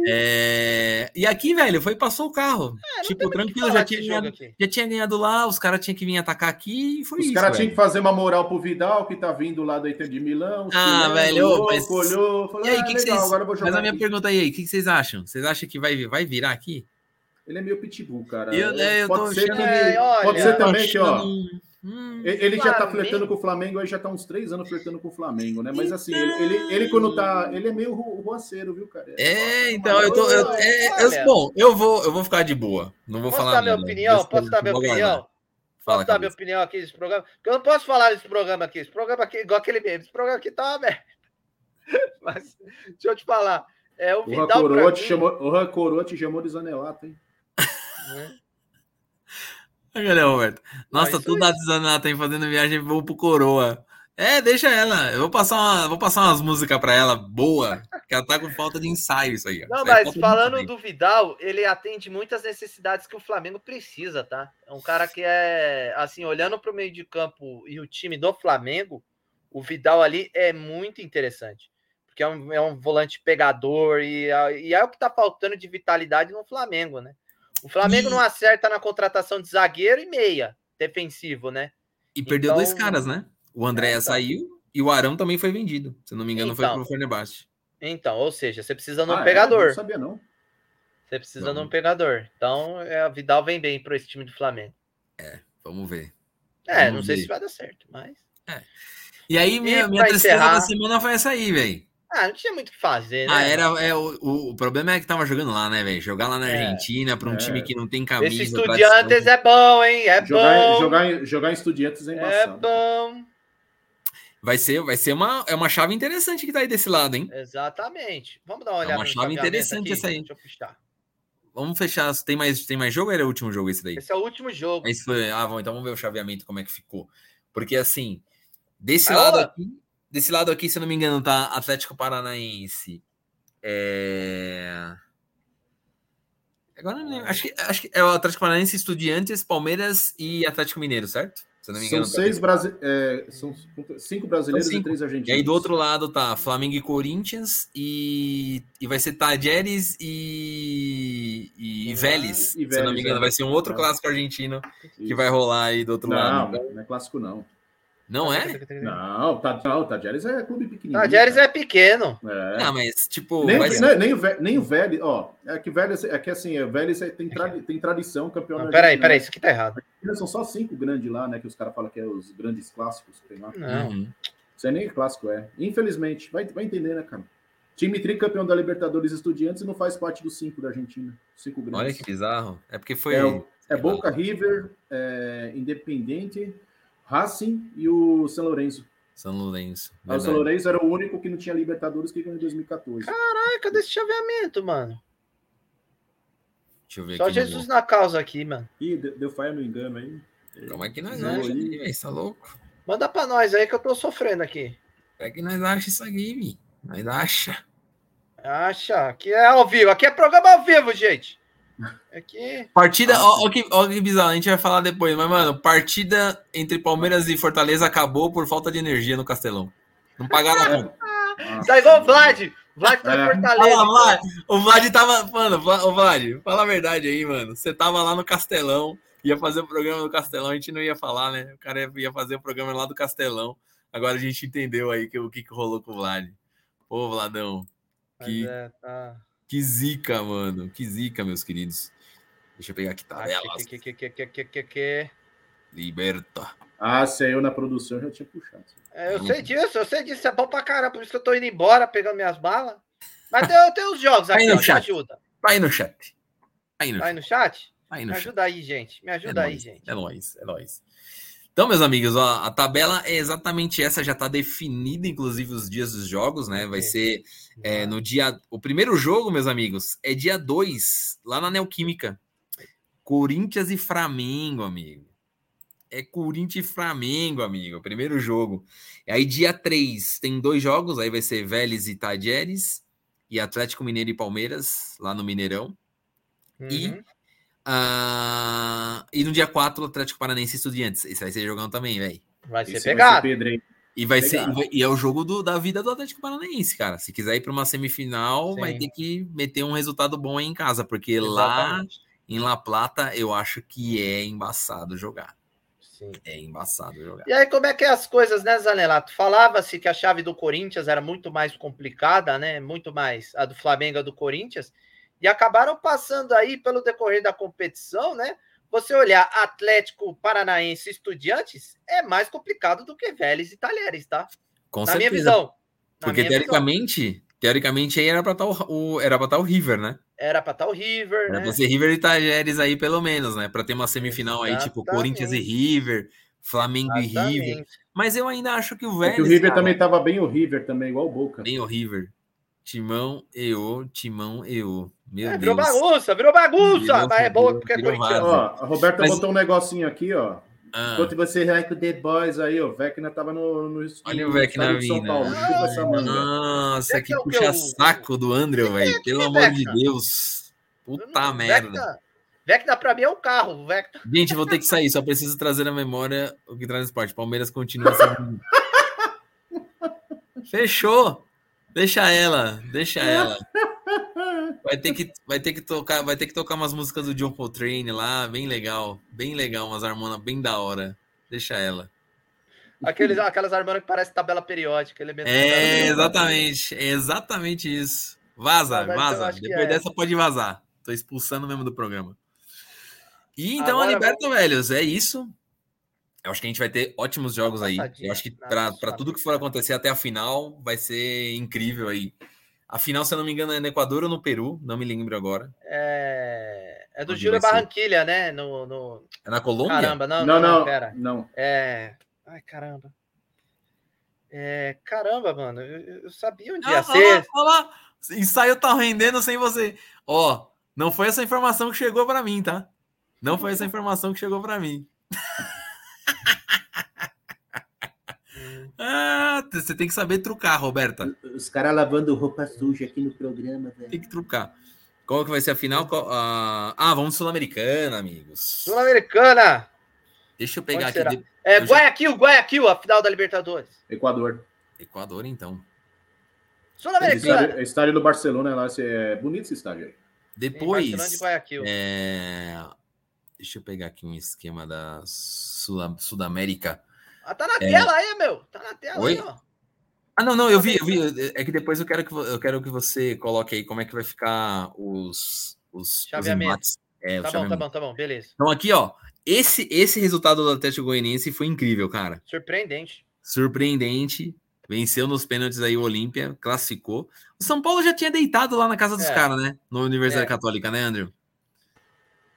É, E aqui, velho, foi passou o carro. É, tipo, tranquilo, já tinha, ganhado, já tinha ganhado lá, os caras tinham que vir atacar aqui e foi os isso. caras velho. tinham que fazer uma moral pro Vidal, que tá vindo lá do Inter de Milão. Ah, velho, louco, mas- olhou, falou, E aí, ah, que que legal, vocês- agora eu vou jogar Mas a minha aqui. pergunta aí, o que vocês acham? Vocês acham que vai, vai virar aqui? Ele é meio pitbull, cara. Eu- é, eu tô pode ser, achando que, que- Olha, pode ser também que, ó, Hum, ele ele já tá Flamengo- flertando com o Flamengo, aí já tá uns três anos flertando com o Flamengo, né? Mas assim, ele, ele, ele quando tá. Ele é meio ruaceiro, viu, cara? É, então, eu tô. Eu, é, eu- bom, eu vou, eu vou ficar de boa. Não vou Posso falar dar minha nada. opinião? Vou- Posso dar minha opinião? Fala, Posso dar minha opinião aqui desse programa? Porque eu não posso falar desse programa aqui. Esse programa aqui, igual aquele mesmo. Esse programa aqui tá uma merda. Mas, deixa eu te falar. É, o O Vidal Coroa te mim, chamou, o Coroa te chamou de Zanelato, hein? né? Olha, Roberto. Nossa, isso toda aí. a Zanata aí fazendo viagem vou pro Coroa. É, deixa ela. Eu vou passar, uma, vou passar umas músicas pra ela boa, que ela tá com falta de ensaio isso aí. ó. Não, Isso é mas falando do Vidal, ele atende muitas necessidades que o Flamengo precisa, tá? É um cara que é, assim, olhando para o meio de campo e o time do Flamengo, o Vidal ali é muito interessante. Porque é um, é um volante pegador e, é- e é o que tá faltando de vitalidade no Flamengo, né? O Flamengo E- não acerta na contratação de zagueiro e meia defensivo, né? E perdeu Então- dois caras, né? O André É, então. saiu e o Arão também foi vendido. Se eu não me engano, foi Então. pro Fenerbahçe. Então, ou seja, você precisa de um Ah, é? pegador. Não sabia, não. Você precisa de um Vamos. pegador. Então, é, o Vidal vem bem para esse time do Flamengo. Vamos ver. É, Vamos não sei ver. se vai dar certo, mas. E aí, minha, E minha tristeza encerrar- da semana foi essa aí, velho. Ah, não tinha muito o que fazer, né? Ah, era, é, o, o, problema é que tava jogando lá, né, velho? Jogar lá na É. Argentina pra um É. time que não tem camisa. Esse. Estudiantes é bom, hein? É Jogar, em- bom. jogar, em- jogar em estudiantes é É embaçado. bom. Vai ser, vai ser uma, é uma chave interessante que tá aí desse lado, hein? Exatamente. Vamos dar uma É olhada uma no chave interessante aqui? essa aí. Deixa eu puxar. vamos fechar. Tem mais, tem mais jogo ou era o último jogo esse daí? Esse é o último jogo. Esse foi, ah, bom, então vamos ver o chaveamento como é que ficou. Porque assim, desse Ah, lado ó. aqui, desse lado aqui, se eu não me engano, tá Atlético Paranaense. É... Agora não lembro. Acho que, acho que é o Atlético Paranaense, Estudiantes, Palmeiras e Atlético Mineiro, certo? Se eu não me São engano. tá seis brasi... é, são cinco brasileiros São cinco. e três argentinos. E aí do outro lado tá Flamengo e Corinthians e, e vai ser Tajeres e, e, Ah, Vélez. e se eu não me Vélez, engano, é. vai ser um outro É. clássico argentino que Isso. vai rolar aí do outro Não, lado. não é clássico, não. Não é? Não, tá, não, o Tajeres é clube pequenininho. Tajeres cara. é pequeno. É. Ah, mas tipo, Nem, vai nem, ser- nem, o nem o Vélez, ó, é que Vélez, é que assim, o Vélez é- tem, tradi- tem tradição campeão Não, peraí, Argentina. peraí, isso aqui tá errado. São só cinco grandes lá, né, que os caras falam que é os grandes clássicos que tem lá. Não. Uhum. Isso aí nem é clássico, é. Infelizmente, vai, vai entender, né, cara? Time tricampeão da Libertadores Estudiantes não faz parte dos cinco da Argentina. Cinco grandes. Olha que bizarro. É porque foi. É, é Boca River, é, Independente, Racing e o São Lourenço. São Lourenço. O São. Lourenço era o único que não tinha Libertadores que ganhou em 2014. Ai, cadê esse chaveamento, mano? Deixa eu ver Só aqui. no- Jesus na causa aqui, mano. Ih, deu, deu falha no engano aí. Como é que nós Não, achamos velho? Tá louco? Manda pra nós aí que eu tô sofrendo aqui. Como é que nós achamos isso aqui, vi? Nós acha. Acha, aqui é ao vivo. Aqui é programa ao vivo, gente. Aqui. Partida, Ah, ó, ó que, ó que bizarro, a gente vai falar depois, mas, mano, partida entre Palmeiras e Fortaleza acabou por falta de energia no Castelão. Não pagaram a conta. Tá igual o Vlad. Vlad tá em É. Fortaleza. Fala, Vlad. O Vlad tava. Mano, ô Vlad, fala a verdade aí, mano. Você tava lá no Castelão, ia fazer o programa do Castelão, a gente não ia falar, né? O cara ia- fazer o programa lá do Castelão. Agora a gente entendeu aí que, o que, que rolou com o Vlad. Ô, Vladão, que, é, tá. Que zica, mano. Que zica, meus queridos. Deixa eu pegar aqui Ah, tabelas. que, que, que, que, que, que, que. Liberta. Ah, se é eu na produção, eu já tinha puxado. É, eu sei disso, eu sei disso. É bom pra caramba. Por isso que eu tô indo embora, pegando minhas balas. Mas tem, tem os jogos aqui, no ó, me chat. ajuda. Tá aí no chat. Tá aí no Tá aí chat. no chat? Tá aí Me no chat. ajuda aí, gente. Me É ajuda aí, nóis, gente. É nóis, é nóis. Então, meus amigos, ó, a tabela é exatamente essa, já tá definida, inclusive, os dias dos jogos, né? Vai ser é, no dia. O primeiro jogo, meus amigos, é dia 2, lá na Neoquímica. Corinthians e Flamengo, amigo. É Corinthians e Flamengo, amigo. Primeiro jogo. E aí, dia 3, tem dois jogos. Aí vai ser Vélez e Tajeres. E Atlético Mineiro e Palmeiras, lá no Mineirão. E Uhum. Ah, e no dia 4, o Atlético Paranaense e Estudiantes. Esse vai ser jogão também, velho. Vai ser Esse vai pegado. E vai ser Pegado. e vai- e é o jogo do- da vida do Atlético Paranaense, cara. Se quiser ir para uma semifinal, vai Sim. ter que meter um resultado bom aí em casa, porque lá Exatamente. em La Plata eu acho que é embaçado jogar. Sim. É embaçado jogar. E aí, como é que é as coisas, né, Zanelato? Falava-se que a chave do Corinthians era muito mais complicada, né? Muito mais a do Flamengo, a do Corinthians, e acabaram passando aí pelo decorrer da competição, né? Você olhar Atlético Paranaense e Estudiantes é mais complicado do que Vélez e Talheres, tá? Com Na minha certeza. visão. Na Porque minha visão. teoricamente, teoricamente aí era para estar o, o- era para estar o River, né? Era pra estar o River, Era né? pra ser River e Tajeres aí pelo menos, né? Para ter uma semifinal aí tipo Exatamente. Corinthians e River, Flamengo e River. Exatamente. Mas eu ainda acho que o É Vélez. que o River cara, também tava bem o River também, igual o Boca. Bem o River. Timão, eu, Timão, eu. Meu É, virou Deus. bagunça, virou bagunça, Virou- mas é boa virou- porque é virou corintiano. Ó, a Roberta Mas- botou um negocinho aqui, ó. Ah, Enquanto você vai com o The Boys aí, ó. O Vecna tava no, no, Olha no o Vecna vindo. Manga. nossa, que é que puxa eu- saco do André, velho. Pelo é amor de? Deus. Puta Não, merda. Vecna, Vecna pra mim é um carro. Vecna. Gente, vou ter que sair. Só preciso trazer na memória o que traz no esporte. Palmeiras continua sendo. Fechou. Deixa ela, deixa ela. Vai ter que, vai ter que tocar, vai ter que tocar umas músicas do John Coltrane lá, bem legal, bem legal, umas harmonas bem da hora. Deixa ela. Aqueles, aquelas armadas que parecem tabela periódica. Elemento É exatamente, é exatamente isso. Vaza, Ah, vaza. Depois é. dessa pode vazar. Tô expulsando mesmo do programa. E então Agora a Liberta, velhos, é isso. Eu acho que a gente vai ter ótimos jogos aí. Eu acho que Nossa, para tudo que for acontecer até a final, vai ser incrível aí. A final, se eu não me engano, é no Equador ou no Peru, não me lembro agora. É, é do Júlio? Barranquilha, né? No, no... É na Colômbia? Caramba, não, Não, não, não, pera. não. É. Ai, caramba. É, caramba, mano. Eu, eu sabia onde Ah, ia ser. olha lá. Ensaio tá rendendo sem você. Ó, Não foi essa informação que chegou para mim, tá? Não foi essa informação que chegou para mim. ah, você tem que saber trucar, Roberta. Os caras lavando roupa suja aqui no programa, velho. Tem que trucar. Qual que vai ser a final? Ah, ah, vamos Sul-Americana, amigos. Sul-Americana. Deixa eu pegar Onde aqui. de- É Eu já- Guayaquil, Guayaquil, a final da Libertadores. Equador. Equador, então. Sul-Americana. Estádio, estádio do Barcelona lá, é bonito esse estádio aí. Depois. De é, Deixa eu pegar aqui um esquema da Sul- Sudamérica. Ah, tá na tela aí, meu. Tá na tela Oi? aí, ó. Ah, não, não, eu vi, eu vi. É que depois eu quero que, eu quero que você coloque aí como é que vai ficar os, os, os Chaveamento. embates. É, Tá bom, tá bom, tá bom. Beleza. Então aqui, ó, esse, esse resultado do Atlético Goianiense foi incrível, cara. Surpreendente. Surpreendente. Venceu nos pênaltis aí o Olímpia, classificou. O São Paulo já tinha deitado lá na casa dos É. caras, né? Na Universidade É. Católica, né, Andrew?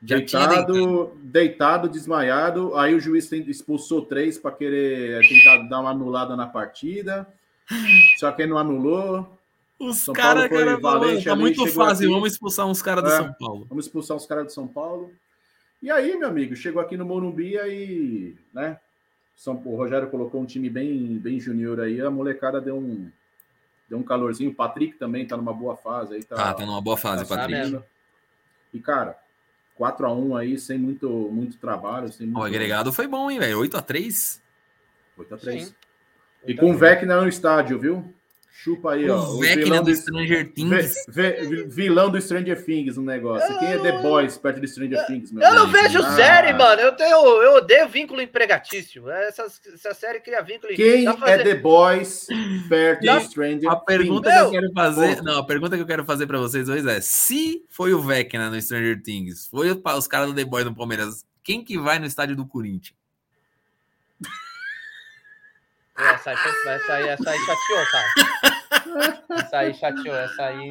Já deitado. Deitado, desmaiado. Aí o juiz expulsou três para querer tentar dar uma anulada na partida. Só que não anulou. Os caras, cara, valente tá muito fácil, aqui. vamos expulsar uns caras do É. São Paulo. Vamos expulsar os caras do São Paulo. E aí, meu amigo, chegou aqui no Morumbi aí, né? São, o Rogério colocou um time bem, bem junior aí. A molecada deu um, deu um calorzinho. O Patrick também tá numa boa fase aí. Tá, Ah, tá numa boa fase, tá Patrick. subindo. E, cara, 4x1 aí, sem muito, muito trabalho. Sem muito... O agregado foi bom, hein, velho? 8x3. 8x3. Sim. E com o Vecna no estádio, viu? Chupa aí, ó. O Vecna do Stranger Things. vi- vilão do Stranger Things no negócio. Quem é The Boys perto de Stranger Things, meu Eu não vejo Ah. série, mano. Eu, tenho, eu odeio vínculo empregatício. Essa, essa série cria vínculo. Quem é fazer- The Boys perto Não, de Stranger A pergunta Things? que eu quero fazer. Pô. Não, a pergunta que eu quero fazer pra vocês dois é: se foi o Vecna no Stranger Things, foi o- os caras do The Boy no Palmeiras, quem que vai no estádio do Corinthians? Essa aí, foi- essa aí, essa aí chateou, cara. Essa aí chateou, essa aí.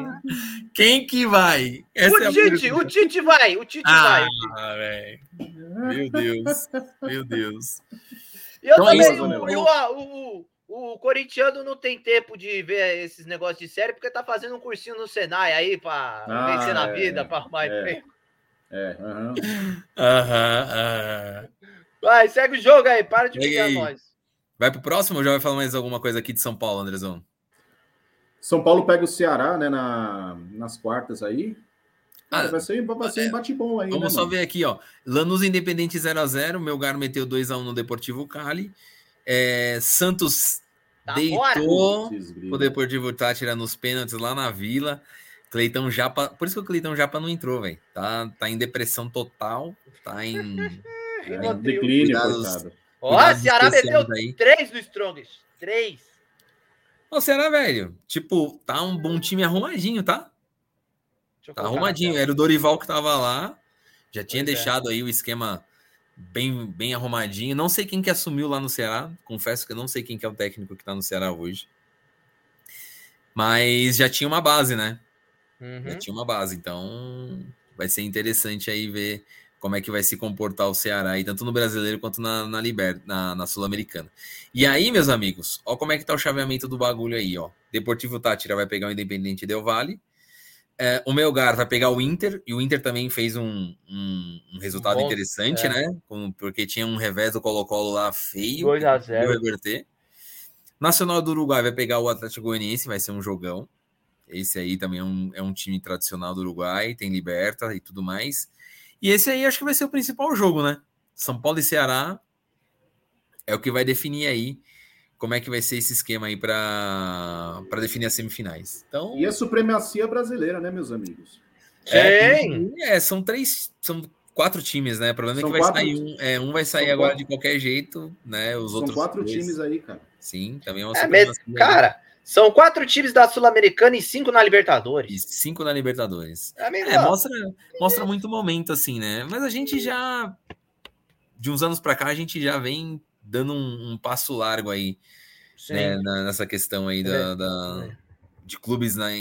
Quem que vai? Essa é o Tite, pergunta. o Tite vai, o Tite Ah, vai. velho. Meu Deus. Meu Deus. E eu Então é também, isso, o, né? o, o, o, o corintiano não tem tempo de ver esses negócios de série porque tá fazendo um cursinho no Senai aí pra Ah, vencer na é, vida, pra arrumar é. emprego. É, aham. Aham, aham. Vai, segue o jogo aí, para de brigar nós. Vai pro próximo ou já vai falar mais alguma coisa aqui de São Paulo, Andrezão? São Paulo pega o Ceará, né, na, nas quartas aí. Ah, vai ser, vai ser um bate-bom aí, Vamos né, só mano? ver aqui, ó. Lanús Independente 0x0. Melgar meteu 2x1 no Deportivo Cali. É, Santos Tá deitou o. Deportivo Tátira nos pênaltis lá na Vila. Cleitão Japa. Por isso que o Cleitão Japa não entrou, velho. Tá, tá em depressão total. Tá em. É, declínio, Cuidados. Ó, cuidados Ceará meteu aí. três no Strongest. Três. Ô, Ceará, velho. Tipo, tá um bom time arrumadinho, tá? Tá arrumadinho. Era o Dorival que tava lá. Já tinha Pois é. deixado aí o esquema bem, bem arrumadinho. Não sei quem que assumiu lá no Ceará. Confesso que eu não sei quem que é o técnico que tá no Ceará hoje. Mas já tinha uma base, né? Uhum. Já tinha uma base. Então vai ser interessante aí ver como é que vai se comportar o Ceará, aí, tanto no brasileiro quanto na, na, Liber, na, na Sul-Americana. E aí, meus amigos, ó como é que tá o chaveamento do bagulho aí, ó. Deportivo Tátira vai pegar o Independente Del Vale. É, o Melgar vai pegar o Inter, e o Inter também fez um, um, um resultado Bom, interessante, é. né? Com- porque tinha um revés do Colo-Colo lá feio. 2 a que 0. conseguiu reverter. Nacional do Uruguai vai pegar o Atlético Goianiense, vai ser um jogão. Esse aí também é um, é um time tradicional do Uruguai, tem Liberta e tudo mais. E esse aí acho que vai ser o principal jogo, né? São Paulo e Ceará é o que vai definir aí como é que vai ser esse esquema aí para definir as semifinais. Então, E a supremacia brasileira, né, meus amigos? Tem. é, são três, são quatro times, né? O problema São é que vai quatro- sair um, é, um vai sair são agora quatro- de qualquer jeito, né? Os São outros quatro dois. times aí, cara. Sim, também é uma É mesmo. Cara, são quatro times da Sul-Americana e cinco na E Libertadores. cinco na Libertadores. Amigo, É, mostra, mostra muito momento, assim, né? Mas a gente já, de uns anos pra cá, a gente já vem dando um, um passo largo aí, né, na- nessa questão aí da, da- É. de clubes né,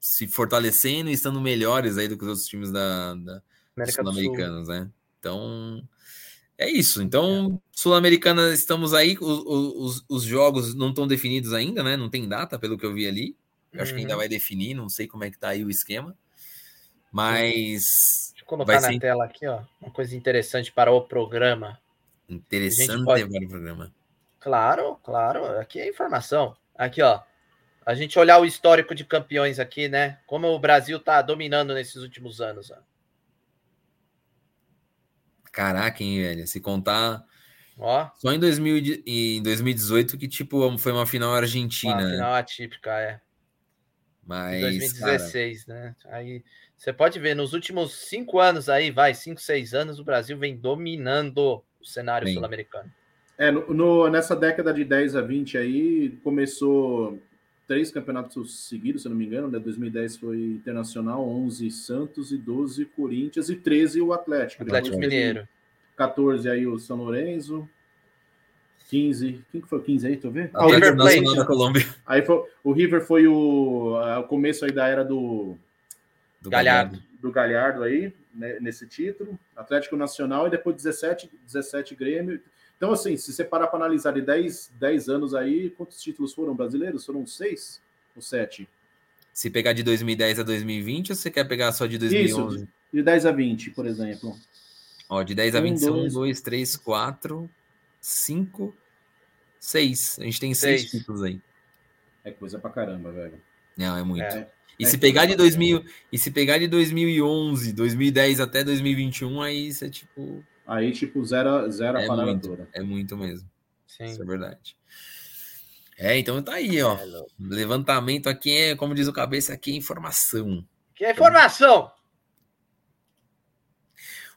se fortalecendo e estando melhores aí do que os outros times da, da América do Sul. sul-americanos, né? Então, é isso. Então, Sul-Americana, estamos aí. o- o- Os, os jogos não estão definidos ainda, né? Não tem data, pelo que eu vi ali. Eu acho que ainda Uhum. vai definir, não sei como é que tá aí o esquema. Mas Deixa eu colocar na ser- tela aqui, ó, uma coisa interessante para o programa. interessante pode- para o programa. Claro, claro, aqui é informação. Aqui, ó. A gente olhar o histórico de campeões aqui, né? Como o Brasil tá dominando nesses últimos anos. Ó. Caraca, hein, velho? Se contar Ó, só em, 2000, e de- em 2018 que, tipo, foi uma final uma argentina, né? final atípica, é. Em Mas, cara, 2016, né? Aí você pode ver, nos últimos cinco anos aí, vai, cinco, seis anos, o Brasil vem dominando o cenário sul-americano. É, no, no- nessa década de 10 a 20 aí, começou três campeonatos seguidos, se eu não me engano, né? 2010 foi Internacional, 11 Santos e 12 Corinthians e 13 o Atlético. Atlético Depois Mineiro. 14 aí o São Lourenço, 15, quem que foi o 15 aí, tu vê? Ah, o River Plate. Da Colômbia. Aí foi, o River foi o, o começo aí da era do, Do Galhardo. do Galhardo aí, né, nesse título, Atlético Nacional e depois 17, 17 Grêmio. Então, assim, se você parar para analisar de 10, 10 anos aí, quantos títulos foram brasileiros? Foram seis ou sete? Se pegar de 2010 a 2020 ou você quer pegar só de 2011? Isso, de 10 a 20, por exemplo. Ó, de 10 a Um, 20 são 1, dois. 2, 3, 4, 5, 6. A gente tem 6 Seis. títulos aí. É coisa pra caramba, velho. Não, é muito. É. E É se pegar de pra 2000, e se pegar de 2011, 2010 até 2021, aí isso é tipo, Aí, tipo, zero, zero É a parada muito. toda. é muito mesmo. Sim. Isso é verdade. É, então tá aí, ó. É. Levantamento aqui é, como diz o cabeça, aqui é informação. Que é informação!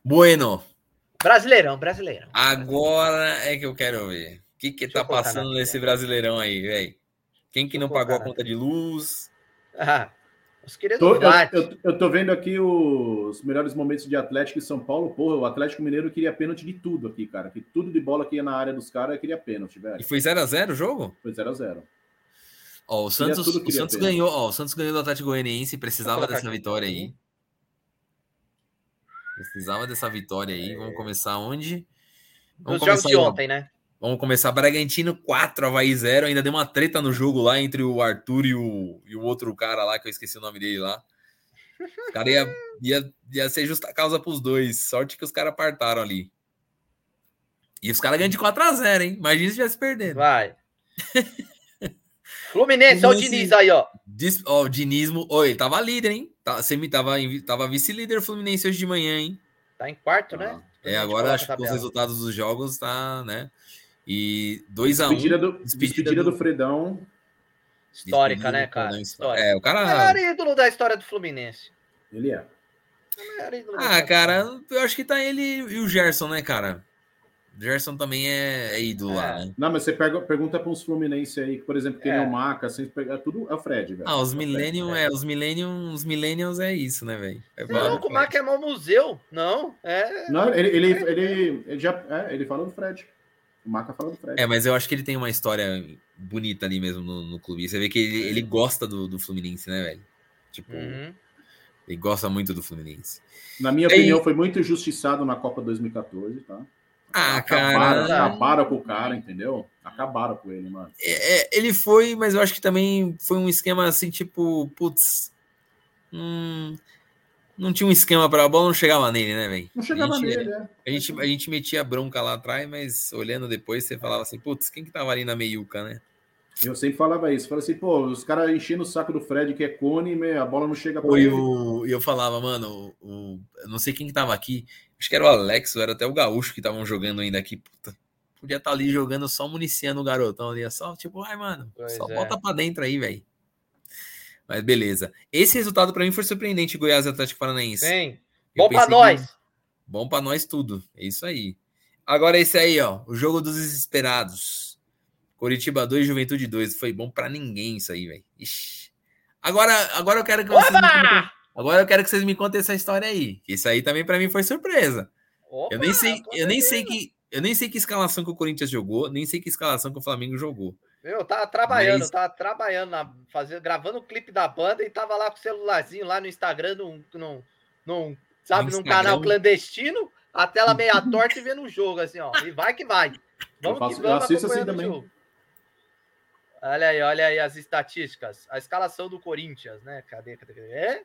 Bueno, Brasileirão, brasileirão. agora é que eu quero ver. O que que Deixa tá passando nesse brasileirão aí, velho? Quem que Deixa não pagou a conta de luz? Ah, os queridos Tô- eu, Vlat. eu, eu tô vendo aqui os melhores momentos de Atlético e São Paulo. Porra, o Atlético Mineiro queria pênalti de tudo aqui, cara. Que tudo de bola que ia na área dos caras queria pênalti, E velho. foi 0x0 o jogo? Foi 0x0. Ó, o Santos, tudo, o Santos pênalti. ganhou, ó, o Santos ganhou do Atlético Goianiense, precisava dessa aqui. vitória aí. Precisava dessa vitória aí. É. Vamos começar onde? Vamos jogos começar de aí, ó. ontem, né? Vamos começar Bragantino 4, Havaí 0. Ainda deu uma treta no jogo lá entre o Arthur e o, e o outro cara lá, que eu esqueci o nome dele lá. Os caras ia, ia, ia ser justa causa pros dois. Sorte que os caras apartaram ali. E os caras ganham de 4x0, hein? Imagina se tivesse perdendo. Vai. Fluminense, olha o Diniz aí, ó. Dis- Ó, o Dinismo. Oi, ele tava líder, hein? Tá, semi, tava, tava vice-líder Fluminense hoje de manhã, hein? Tá em quarto, né? É, agora acho que os resultados dos jogos tá, né? E 2x1. Despedida, do, despedida despedida do... do- Fredão. Histórica, né, cara? Histórica. É, o O cara. maior ídolo da história do Fluminense. Ele é. O Ah, cara, eu acho que tá ele e o Gerson, né, cara? O Gerson também é, é ídolo lá, É. né? Não, mas você pega, pergunta para uns Fluminense aí, por exemplo, quem é, É. o Maca, assim, pega, tudo é o Fred, velho. Ah, os É o Fred. Millennium, é. é, os Millennium, os Millennials é isso, né, velho? É é louco, o Mac é mau museu. Não, é. Não, ele, ele, ele, ele já. É, ele falou do Fred. O Maca falou do Fred. É, mas eu acho que ele tem uma história bonita ali mesmo no, no clube. Você vê que ele, ele gosta do, do Fluminense, né, velho? Tipo, Uhum. ele gosta muito do Fluminense. Na minha E- opinião, foi muito injustiçado na Copa 2014, tá? Ah, acabaram, cara. acabaram com o cara, entendeu? Acabaram com ele, mano. É, é, ele foi, mas eu acho que também foi um esquema assim, tipo, putz. hum, não tinha um esquema para a bola, não chegava nele, né, velho? Não chegava a gente, nele, né? A gente, a gente metia bronca lá atrás, mas olhando depois, você falava assim, putz, quem que tava ali na meiuca, né? Eu sempre falava isso. Falava assim, pô, os caras enchendo o saco do Fred, que é cone, a bola não chega pra Foi ele. o. E eu falava, mano, o, eu não sei quem que tava aqui. Acho que era o Alex, ou era até o Gaúcho que estavam jogando ainda aqui. Puta, podia estar ali jogando só municiando o garotão ali. é Só tipo, ai, mano, Pois só é. bota pra dentro aí, velho. Mas beleza. Esse resultado pra mim foi surpreendente, Goiás e Atlético Paranaense. Sim. Eu Bom pra pensei que- nós. Bom pra nós tudo. É isso aí. Agora esse aí, ó. O jogo dos desesperados. Curitiba 2, Juventude 2. Foi bom pra ninguém isso aí, velho. Agora, agora eu quero que vocês me! Agora eu quero que vocês me contem essa história aí. Isso aí também pra mim foi surpresa. Opa, Eu nem sei, eu nem sei que eu nem sei que escalação que o Corinthians jogou, nem sei que escalação que o Flamengo jogou. Meu, tava trabalhando, Mas- tava trabalhando, na, fazendo, gravando o clipe da banda e tava lá com o celularzinho lá no Instagram, num, num, num, sabe, No num canal clandestino, a tela meia torta e vendo o jogo, assim, ó. E vai que vai. Vamos faço- que eu vamos assisto assim também. jogo. Olha aí, olha aí as estatísticas. A escalação do Corinthians, né? Cadê, cadê, cadê? É?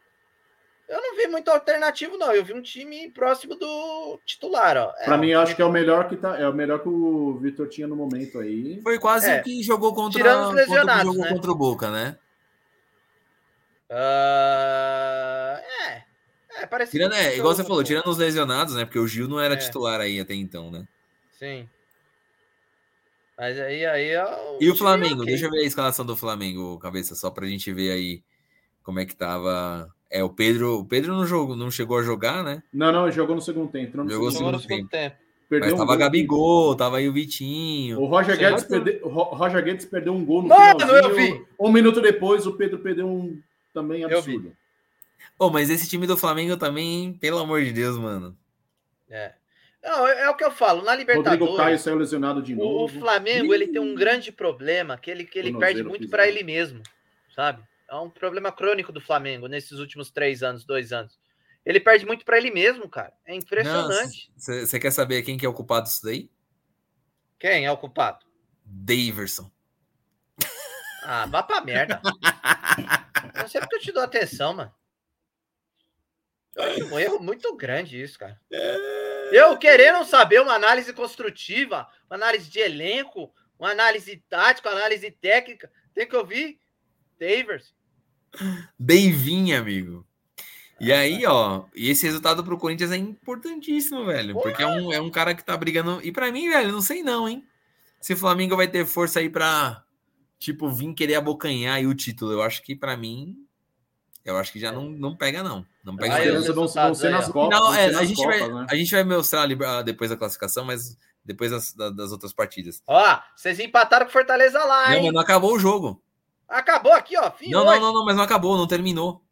Eu não vi muito alternativo, não. Eu vi um time próximo do titular, ó. Pra É, mim, um eu acho que é o melhor que tá, é o melhor que o Vitor tinha no momento aí. Foi quase É. o que jogou contra, Tirando os contra o que lesionados, jogou né? contra o Boca, né? Ah, é. É, parece Tirando, é, que igual você falou, tirando os lesionados, né? Porque o Gil não era É. titular aí até então, né? Sim. Mas aí, aí é o E o time Flamengo? ok. Deixa eu ver a escalação do Flamengo, cabeça, só pra gente ver aí como é que tava. É, o Pedro, o Pedro não jogou, não chegou a jogar, né? Não, não, ele jogou no segundo tempo. Entrou no Jogou segundo tempo. no segundo tempo. Perdeu Mas um tava gol. Gabigol, tava aí o Vitinho. O Roger. Guedes, perde... Roger Guedes perdeu um gol no Mano, eu vi. Um minuto depois, o Pedro perdeu um também absurdo. Pô, mas esse time do Flamengo também, pelo amor de Deus, mano. É. Não, é, é o que eu falo. Na Rodrigo Libertadores, Caio saiu lesionado de o, o novo. Flamengo ele tem um grande problema que ele, que ele perde muito para ele mesmo, sabe? É um problema crônico do Flamengo nesses últimos três anos, dois anos. Ele perde muito para ele mesmo, cara. É impressionante. Você quer saber quem que é o culpado disso daí? Quem é o culpado? Daverson. Ah, vá pra merda. Não sei porque eu te dou atenção, mano. Eu acho um erro muito grande isso, cara. Eu querendo saber uma análise construtiva, uma análise de elenco, uma análise tática, uma análise técnica, tem que ouvir Davers. Davinho, amigo. E aí, ó, e esse resultado pro Corinthians é importantíssimo, velho. Porque é um, é um cara que tá brigando. E pra mim, velho, não sei não, hein? Se o Flamengo vai ter força aí pra, tipo, vir querer abocanhar aí o título. Eu acho que pra mim. Eu acho que já não, não pega, não. Não pega não. esperanças vão, vão ser nas. Copas. Não, é, a gente, Copas, vai, né? a gente vai mostrar ali, ah, depois da classificação, mas depois das, da- das outras partidas. Ó, vocês empataram com Fortaleza lá, Não, hein? mas não acabou o jogo. Acabou aqui, ó. Fim Não, hoje. não, não, não, mas não acabou, não terminou.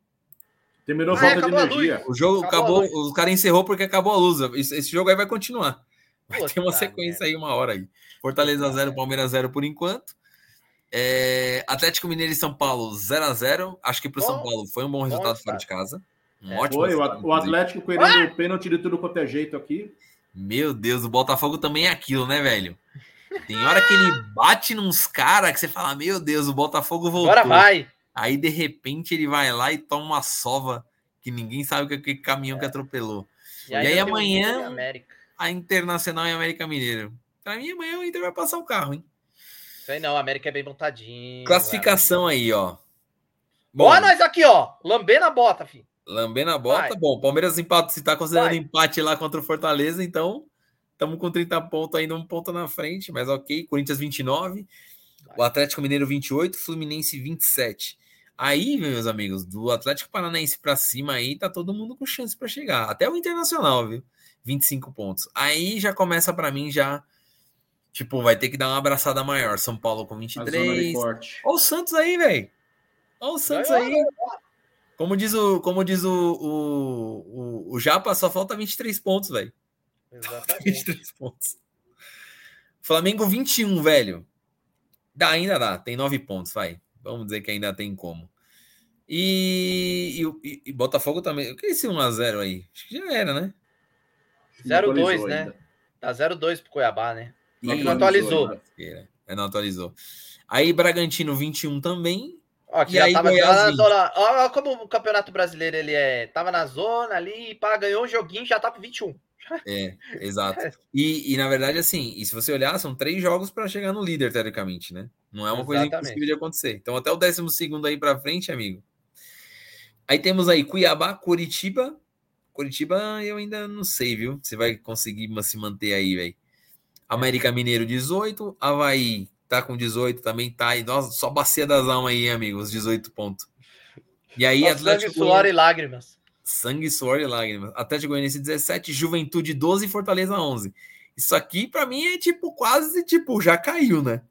Terminou Ah, falta de acabou a energia. O jogo Acabou acabou, o cara encerrou porque acabou a luz. Esse, esse jogo aí vai continuar. Vai ter uma sequência merda. aí, uma hora aí. Fortaleza Puta 0, merda. Palmeiras 0 por enquanto. É, Atlético Mineiro e São Paulo 0 a 0 Acho que pro São Bom- Paulo foi um bom resultado fora resultado. de casa. Um É. ótimo Foi, o, resultado, o. Atlético querendo o pênalti de tudo quanto é jeito aqui. Meu Deus, o Botafogo também é aquilo, né, velho? Tem hora que ele bate nos caras que você fala, meu Deus, o Botafogo voltou. Agora vai. Aí, de repente, ele vai lá e toma uma sova que ninguém sabe que, que caminhão É. que atropelou. E, aí tem um amanhã-. A Internacional e América Mineiro. Pra mim, amanhã o Inter vai passar o carro, hein? Sei não, a América é bem montadinho. Classificação aí, ó. Bom, nós aqui, ó. Lambendo a bota, filho. lambendo a bota. Vai. Bom, Palmeiras empate, se tá considerando Vai. empate lá contra o Fortaleza, então estamos com 30 pontos ainda, um ponto na frente, mas ok. Corinthians 29, o Atlético Mineiro 28, Fluminense 27. Aí, meus amigos, do Atlético Paranaense pra cima aí, tá todo mundo com chance pra chegar. Até o Internacional, viu? 25 pontos. Aí já começa pra mim já tipo, vai ter que dar uma abraçada maior. São Paulo com A zona de 23. corte. Olha o Santos aí, velho. Olha o Santos aí. Como diz o, como diz o, o, o, o Japa, só falta 23 pontos, velho. Exatamente. 23 pontos. Flamengo 21, velho. Dá, ainda dá. Tem 9 pontos, vai. Vamos dizer que ainda tem como. E, e, e Botafogo também. O que é esse 1x0 aí? Acho que já era, né? 0-2, Atualizou né? ainda. Tá 0-2 pro Cuiabá, né? Não Ih, atualizou. É, não atualizou. Aí Bragantino 21 também. Ó, que E aí, tava Goiás já na 20. zona. Ó, ó como o Campeonato Brasileiro ele é. Tava na zona ali, pá, ganhou um joguinho, já tá pro 21. É, exato. E, e na verdade, assim, e se você olhar, são três jogos para chegar no líder, teoricamente, né? Não é uma coisa Exatamente. impossível de acontecer. Então, até o décimo segundo aí para frente, amigo. Aí temos aí Cuiabá, Curitiba. Curitiba, eu ainda não sei, viu? Se vai conseguir se manter aí, velho. América Mineiro, 18. Havaí tá com 18 também, tá aí. Nossa, só bacia das almas aí, amigos, 18 pontos. E aí, sangue, Atlético suor e lágrimas. Sangue, suor e lágrimas. Atlético Goianiense 17, Juventude 12 e Fortaleza 11. Isso aqui, pra mim, é tipo quase, tipo, já caiu, né?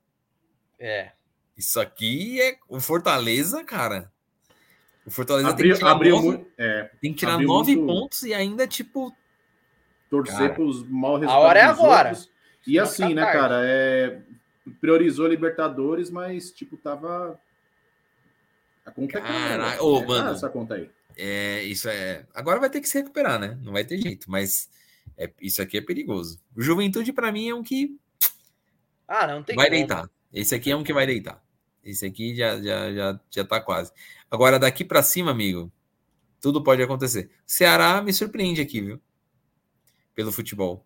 É. Isso aqui é o Fortaleza, cara. O Fortaleza tem Abriu, que tirar, abriu nove, muito. É, tem que tirar nove muito- pontos e ainda, tipo, torcer Cara. para os mal A resultados. hora é agora. outros. E assim, né, tarde. cara? É, priorizou a Libertadores, mas, tipo, tava. A conta é cara. Caraca. né? Ô, É mano. cara essa conta aí. É, isso é. Agora vai ter que se recuperar, né? Não vai ter jeito, mas é, isso aqui é perigoso. O Juventude, pra mim, é um que Ah, não tem vai como. deitar. Esse aqui é um que vai deitar. Esse aqui já, já, já, já tá quase. Agora, daqui pra cima, amigo, Tudo pode acontecer. Ceará me surpreende aqui, viu? Pelo futebol.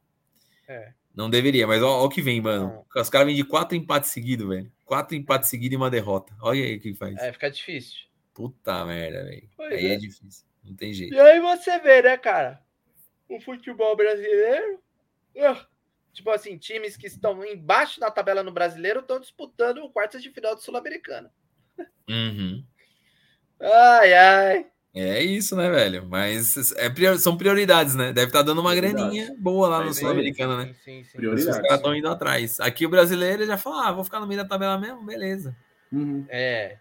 É. Não deveria, mas ó, ó o que vem, mano. Não. Os caras vêm de quatro empates seguidos, velho. Quatro empates seguidos e uma derrota. Olha aí o que faz. É, fica difícil. Puta merda, velho. Aí é. é difícil. Não tem jeito. E aí você vê, né, cara? O futebol brasileiro. Tipo assim, times que estão embaixo na tabela no brasileiro estão disputando o quartas de final do Sul-Americana. Uhum. Ai, ai. É isso, né, velho? Mas é prior- são prioridades, né? Deve estar dando uma graninha boa lá É no aí. Sul-Americano, né? Sim, sim. Os caras estão indo atrás. Aqui o brasileiro já fala, ah, vou ficar no meio da tabela mesmo, beleza. Uhum. É.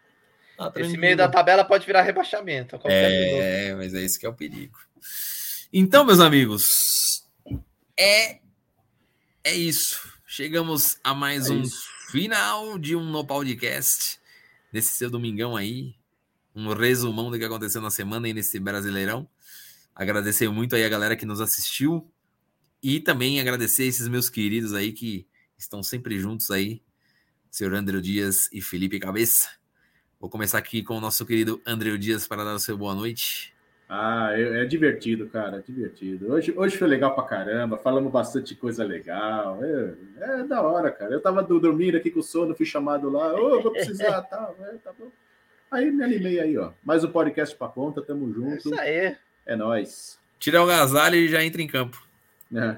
Tá Esse meio da tabela pode virar rebaixamento. minuto. É, mas é isso que é o perigo. Então, meus amigos, é é isso. Chegamos a mais É um isso. final de um No Podcast nesse seu domingão aí, um resumão do que aconteceu na semana e nesse Brasileirão. Agradecer muito aí a galera que nos assistiu e também agradecer esses meus queridos aí que estão sempre juntos aí, senhor André Dias e Felipe Cabeça. Vou começar aqui com o nosso querido André Dias para dar o seu boa noite. Ah, é, é divertido, cara, é divertido. Hoje, hoje foi legal pra caramba, falamos bastante coisa legal. É, é da hora, cara. Eu tava do- dormindo aqui com sono, fui chamado lá, ô, vou precisar, é, tá bom. Aí me animei aí, ó. Mais um podcast pra conta, tamo É junto. isso aí. É nóis. Tira o agasalho e já entra em campo. É.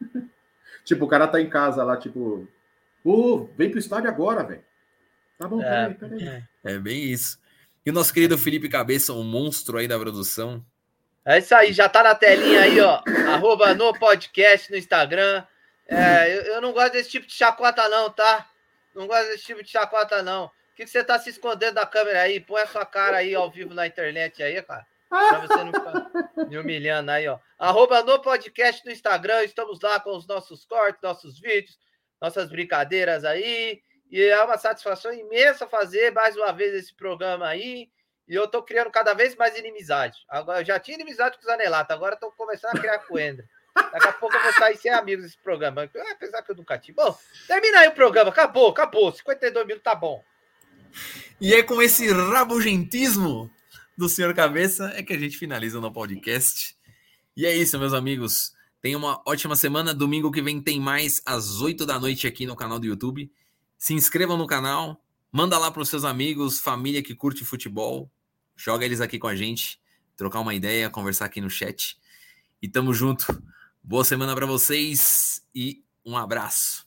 tipo, o cara tá em casa lá, tipo, ô, vem pro estádio agora, velho. Tá bom, É. peraí, peraí. É bem isso. E o nosso querido Felipe Cabeça, um monstro aí da produção. É isso aí, já tá na telinha aí, ó. Arroba no podcast no Instagram. É, eu, eu não gosto desse tipo de chacota, não, tá? Não gosto desse tipo de chacota, não. O que, que você tá se escondendo da câmera aí? Põe a sua cara aí ao vivo na internet aí, cara. Pra você não ficar me humilhando aí, ó. Arroba no podcast no Instagram. Estamos lá com os nossos cortes, nossos vídeos, nossas brincadeiras aí. E é uma satisfação imensa fazer mais uma vez esse programa aí. E eu tô criando cada vez mais inimizade. Agora, eu já tinha inimizade com o Zanelato, agora tô começando a criar com o Ender. Daqui a pouco eu vou sair sem amigos desse programa. Ah, Apesar que eu nunca tive. Bom, termina aí o programa. Acabou, acabou. 52 minutos tá bom. E é com esse rabugentismo do senhor Cabeça é que a gente finaliza no podcast. E é isso, meus amigos. Tenha uma ótima semana. Domingo que vem tem mais às 8 da noite aqui no canal do YouTube. Se inscrevam no canal. Manda lá para os seus amigos, família que curte futebol. Joga eles aqui com a gente. Trocar uma ideia, conversar aqui no chat. E tamo junto. Boa semana para vocês e um abraço.